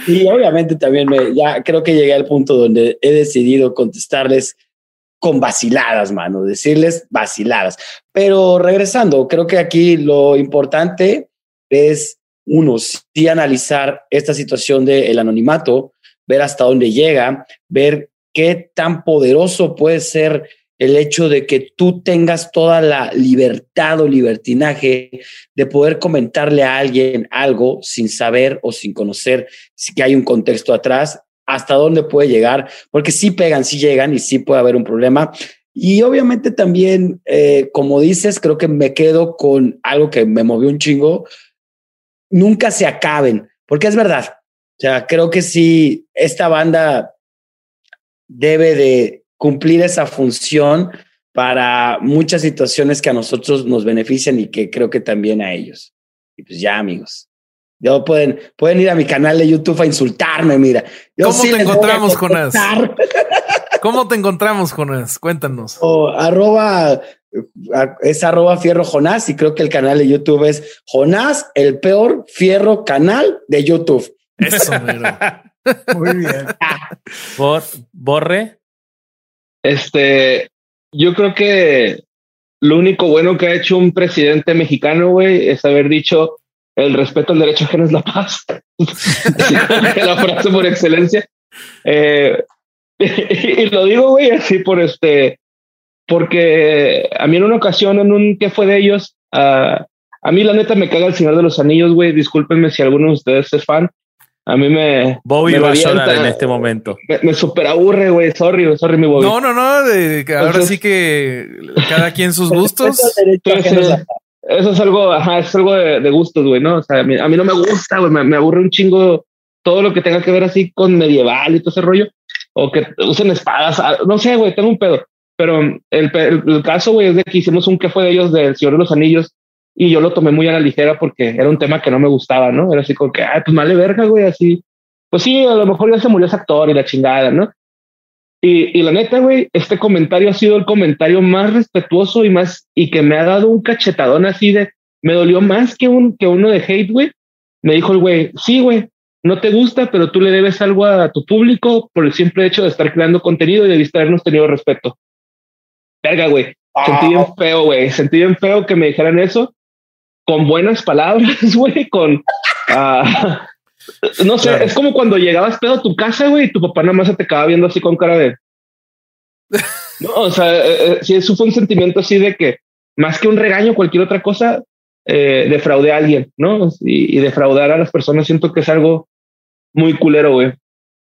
y obviamente también me, ya creo que llegué al punto donde he decidido contestarles con vaciladas, mano, decirles vaciladas. Pero regresando, creo que aquí lo importante es uno, sí analizar esta situación del anonimato, ver hasta dónde llega, ver qué tan poderoso puede ser el hecho de que tú tengas toda la libertad o libertinaje de poder comentarle a alguien algo sin saber o sin conocer si que hay un contexto atrás, hasta dónde puede llegar, porque sí pegan, sí llegan y sí puede haber un problema. Y obviamente también, eh, como dices, creo que me quedo con algo que me movió un chingo, nunca se acaben, porque es verdad. O sea, creo que sí, esta banda debe de cumplir esa función para muchas situaciones que a nosotros nos benefician y que creo que también a ellos. Y pues ya, amigos. Yo pueden, pueden ir a mi canal de YouTube a insultarme, mira. ¿Cómo te encontramos, Jonás? ¿Cómo te encontramos, Jonás? Cuéntanos. O arroba, es arroba fierro Jonás y creo que el canal de YouTube es Jonás, el peor fierro canal de YouTube. Eso, Muy bien. borre. Este, yo creo que lo único bueno que ha hecho un presidente mexicano, güey, es haber dicho el respeto al derecho ajeno es la paz. la frase por excelencia. Eh, y lo digo, güey, así por este, porque a mí en una ocasión, en un que fue de ellos, a mí la neta me caga el Señor de los Anillos, güey. Discúlpenme si alguno de ustedes es fan. A mí me. Bobby va a llorar en este momento. Me, me super aburre, güey. Sorry, sorry, mi Bobby. No, no, no. De, ahora sí que cada quien sus gustos. eso es algo, ajá, es algo de, gustos, güey, ¿no? O sea, a mí, no me gusta, güey. Me, aburre un chingo todo lo que tenga que ver así con medieval y todo ese rollo. O que usen espadas. Ah, no sé, güey, tengo un pedo. Pero el, caso, güey, es de que hicimos un que fue de ellos del Señor de los Anillos y yo lo tomé muy a la ligera porque era un tema que no me gustaba, ¿no? Era así como que, ay, pues vale verga, güey, así. Pues sí, a lo mejor ya se murió ese actor y la chingada, ¿no? Y, y la neta, güey, este comentario ha sido el comentario más respetuoso y más, y que me ha dado un cachetadón así de, me dolió más que, un, que uno de hate, güey. Me dijo el güey, sí, güey, no te gusta, pero tú le debes algo a tu público por el simple hecho de estar creando contenido y debiste habernos tenido respeto. Verga, güey. Sentí bien ah. feo, güey. Sentí bien feo que me dijeran eso con buenas palabras, güey, con... Uh, no sé, es como cuando llegabas pedo a tu casa, güey, y tu papá nada más se te acaba viendo así con cara de... No, o sea, eh, eh, sí, eso fue un sentimiento así de que más que un regaño, cualquier otra cosa, eh, defraude a alguien, ¿no? Y, y, defraudar a las personas siento que es algo muy culero, güey.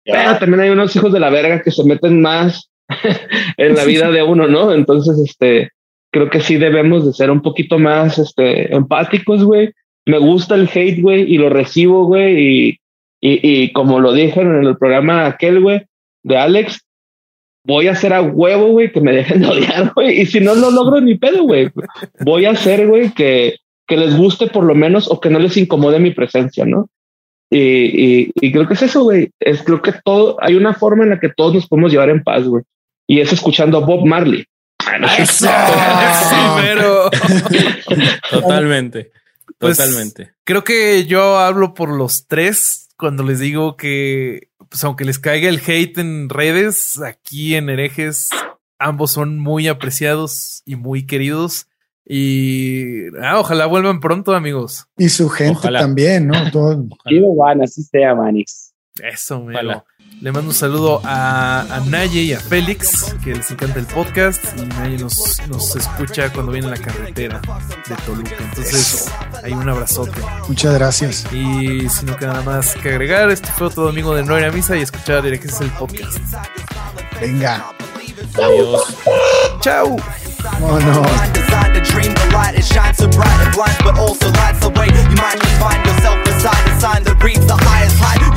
Pero también hay unos hijos de la verga que se meten más en la vida de uno, ¿no? Entonces, este, creo que sí debemos de ser un poquito más este, empáticos, güey. Me gusta el hate, güey, y lo recibo, güey, y, y, y, como lo dijeron en el programa aquel, güey, de Alex, voy a hacer a huevo, güey, que me dejen de odiar, güey, y si no lo logro ni pedo, güey, voy a hacer, güey, que, que les guste por lo menos o que no les incomode mi presencia, ¿no? Y, y, y creo que es eso, güey. Es creo que todo, hay una forma en la que todos nos podemos llevar en paz, güey. Y es escuchando a Bob Marley. Eso. sí, pero. Totalmente. Pues, totalmente. Creo que yo hablo por los tres cuando les digo que, pues aunque les caiga el hate en redes, aquí en herejes, ambos son muy apreciados y muy queridos. Y ah, ojalá vuelvan pronto, amigos. Y su gente también, ¿no? Todo. van, así sea, Manix. Eso, mero. Le mando un saludo a, a, Naye y a Félix, que les encanta el podcast. Y Naye nos, nos escucha cuando viene en la carretera de Toluca. Entonces, hay un abrazote. Muchas gracias. Y si no queda nada más que agregar, este fue otro domingo de No era misa y escuchar Directos el podcast. Venga. Adiós. Chao. Oh no.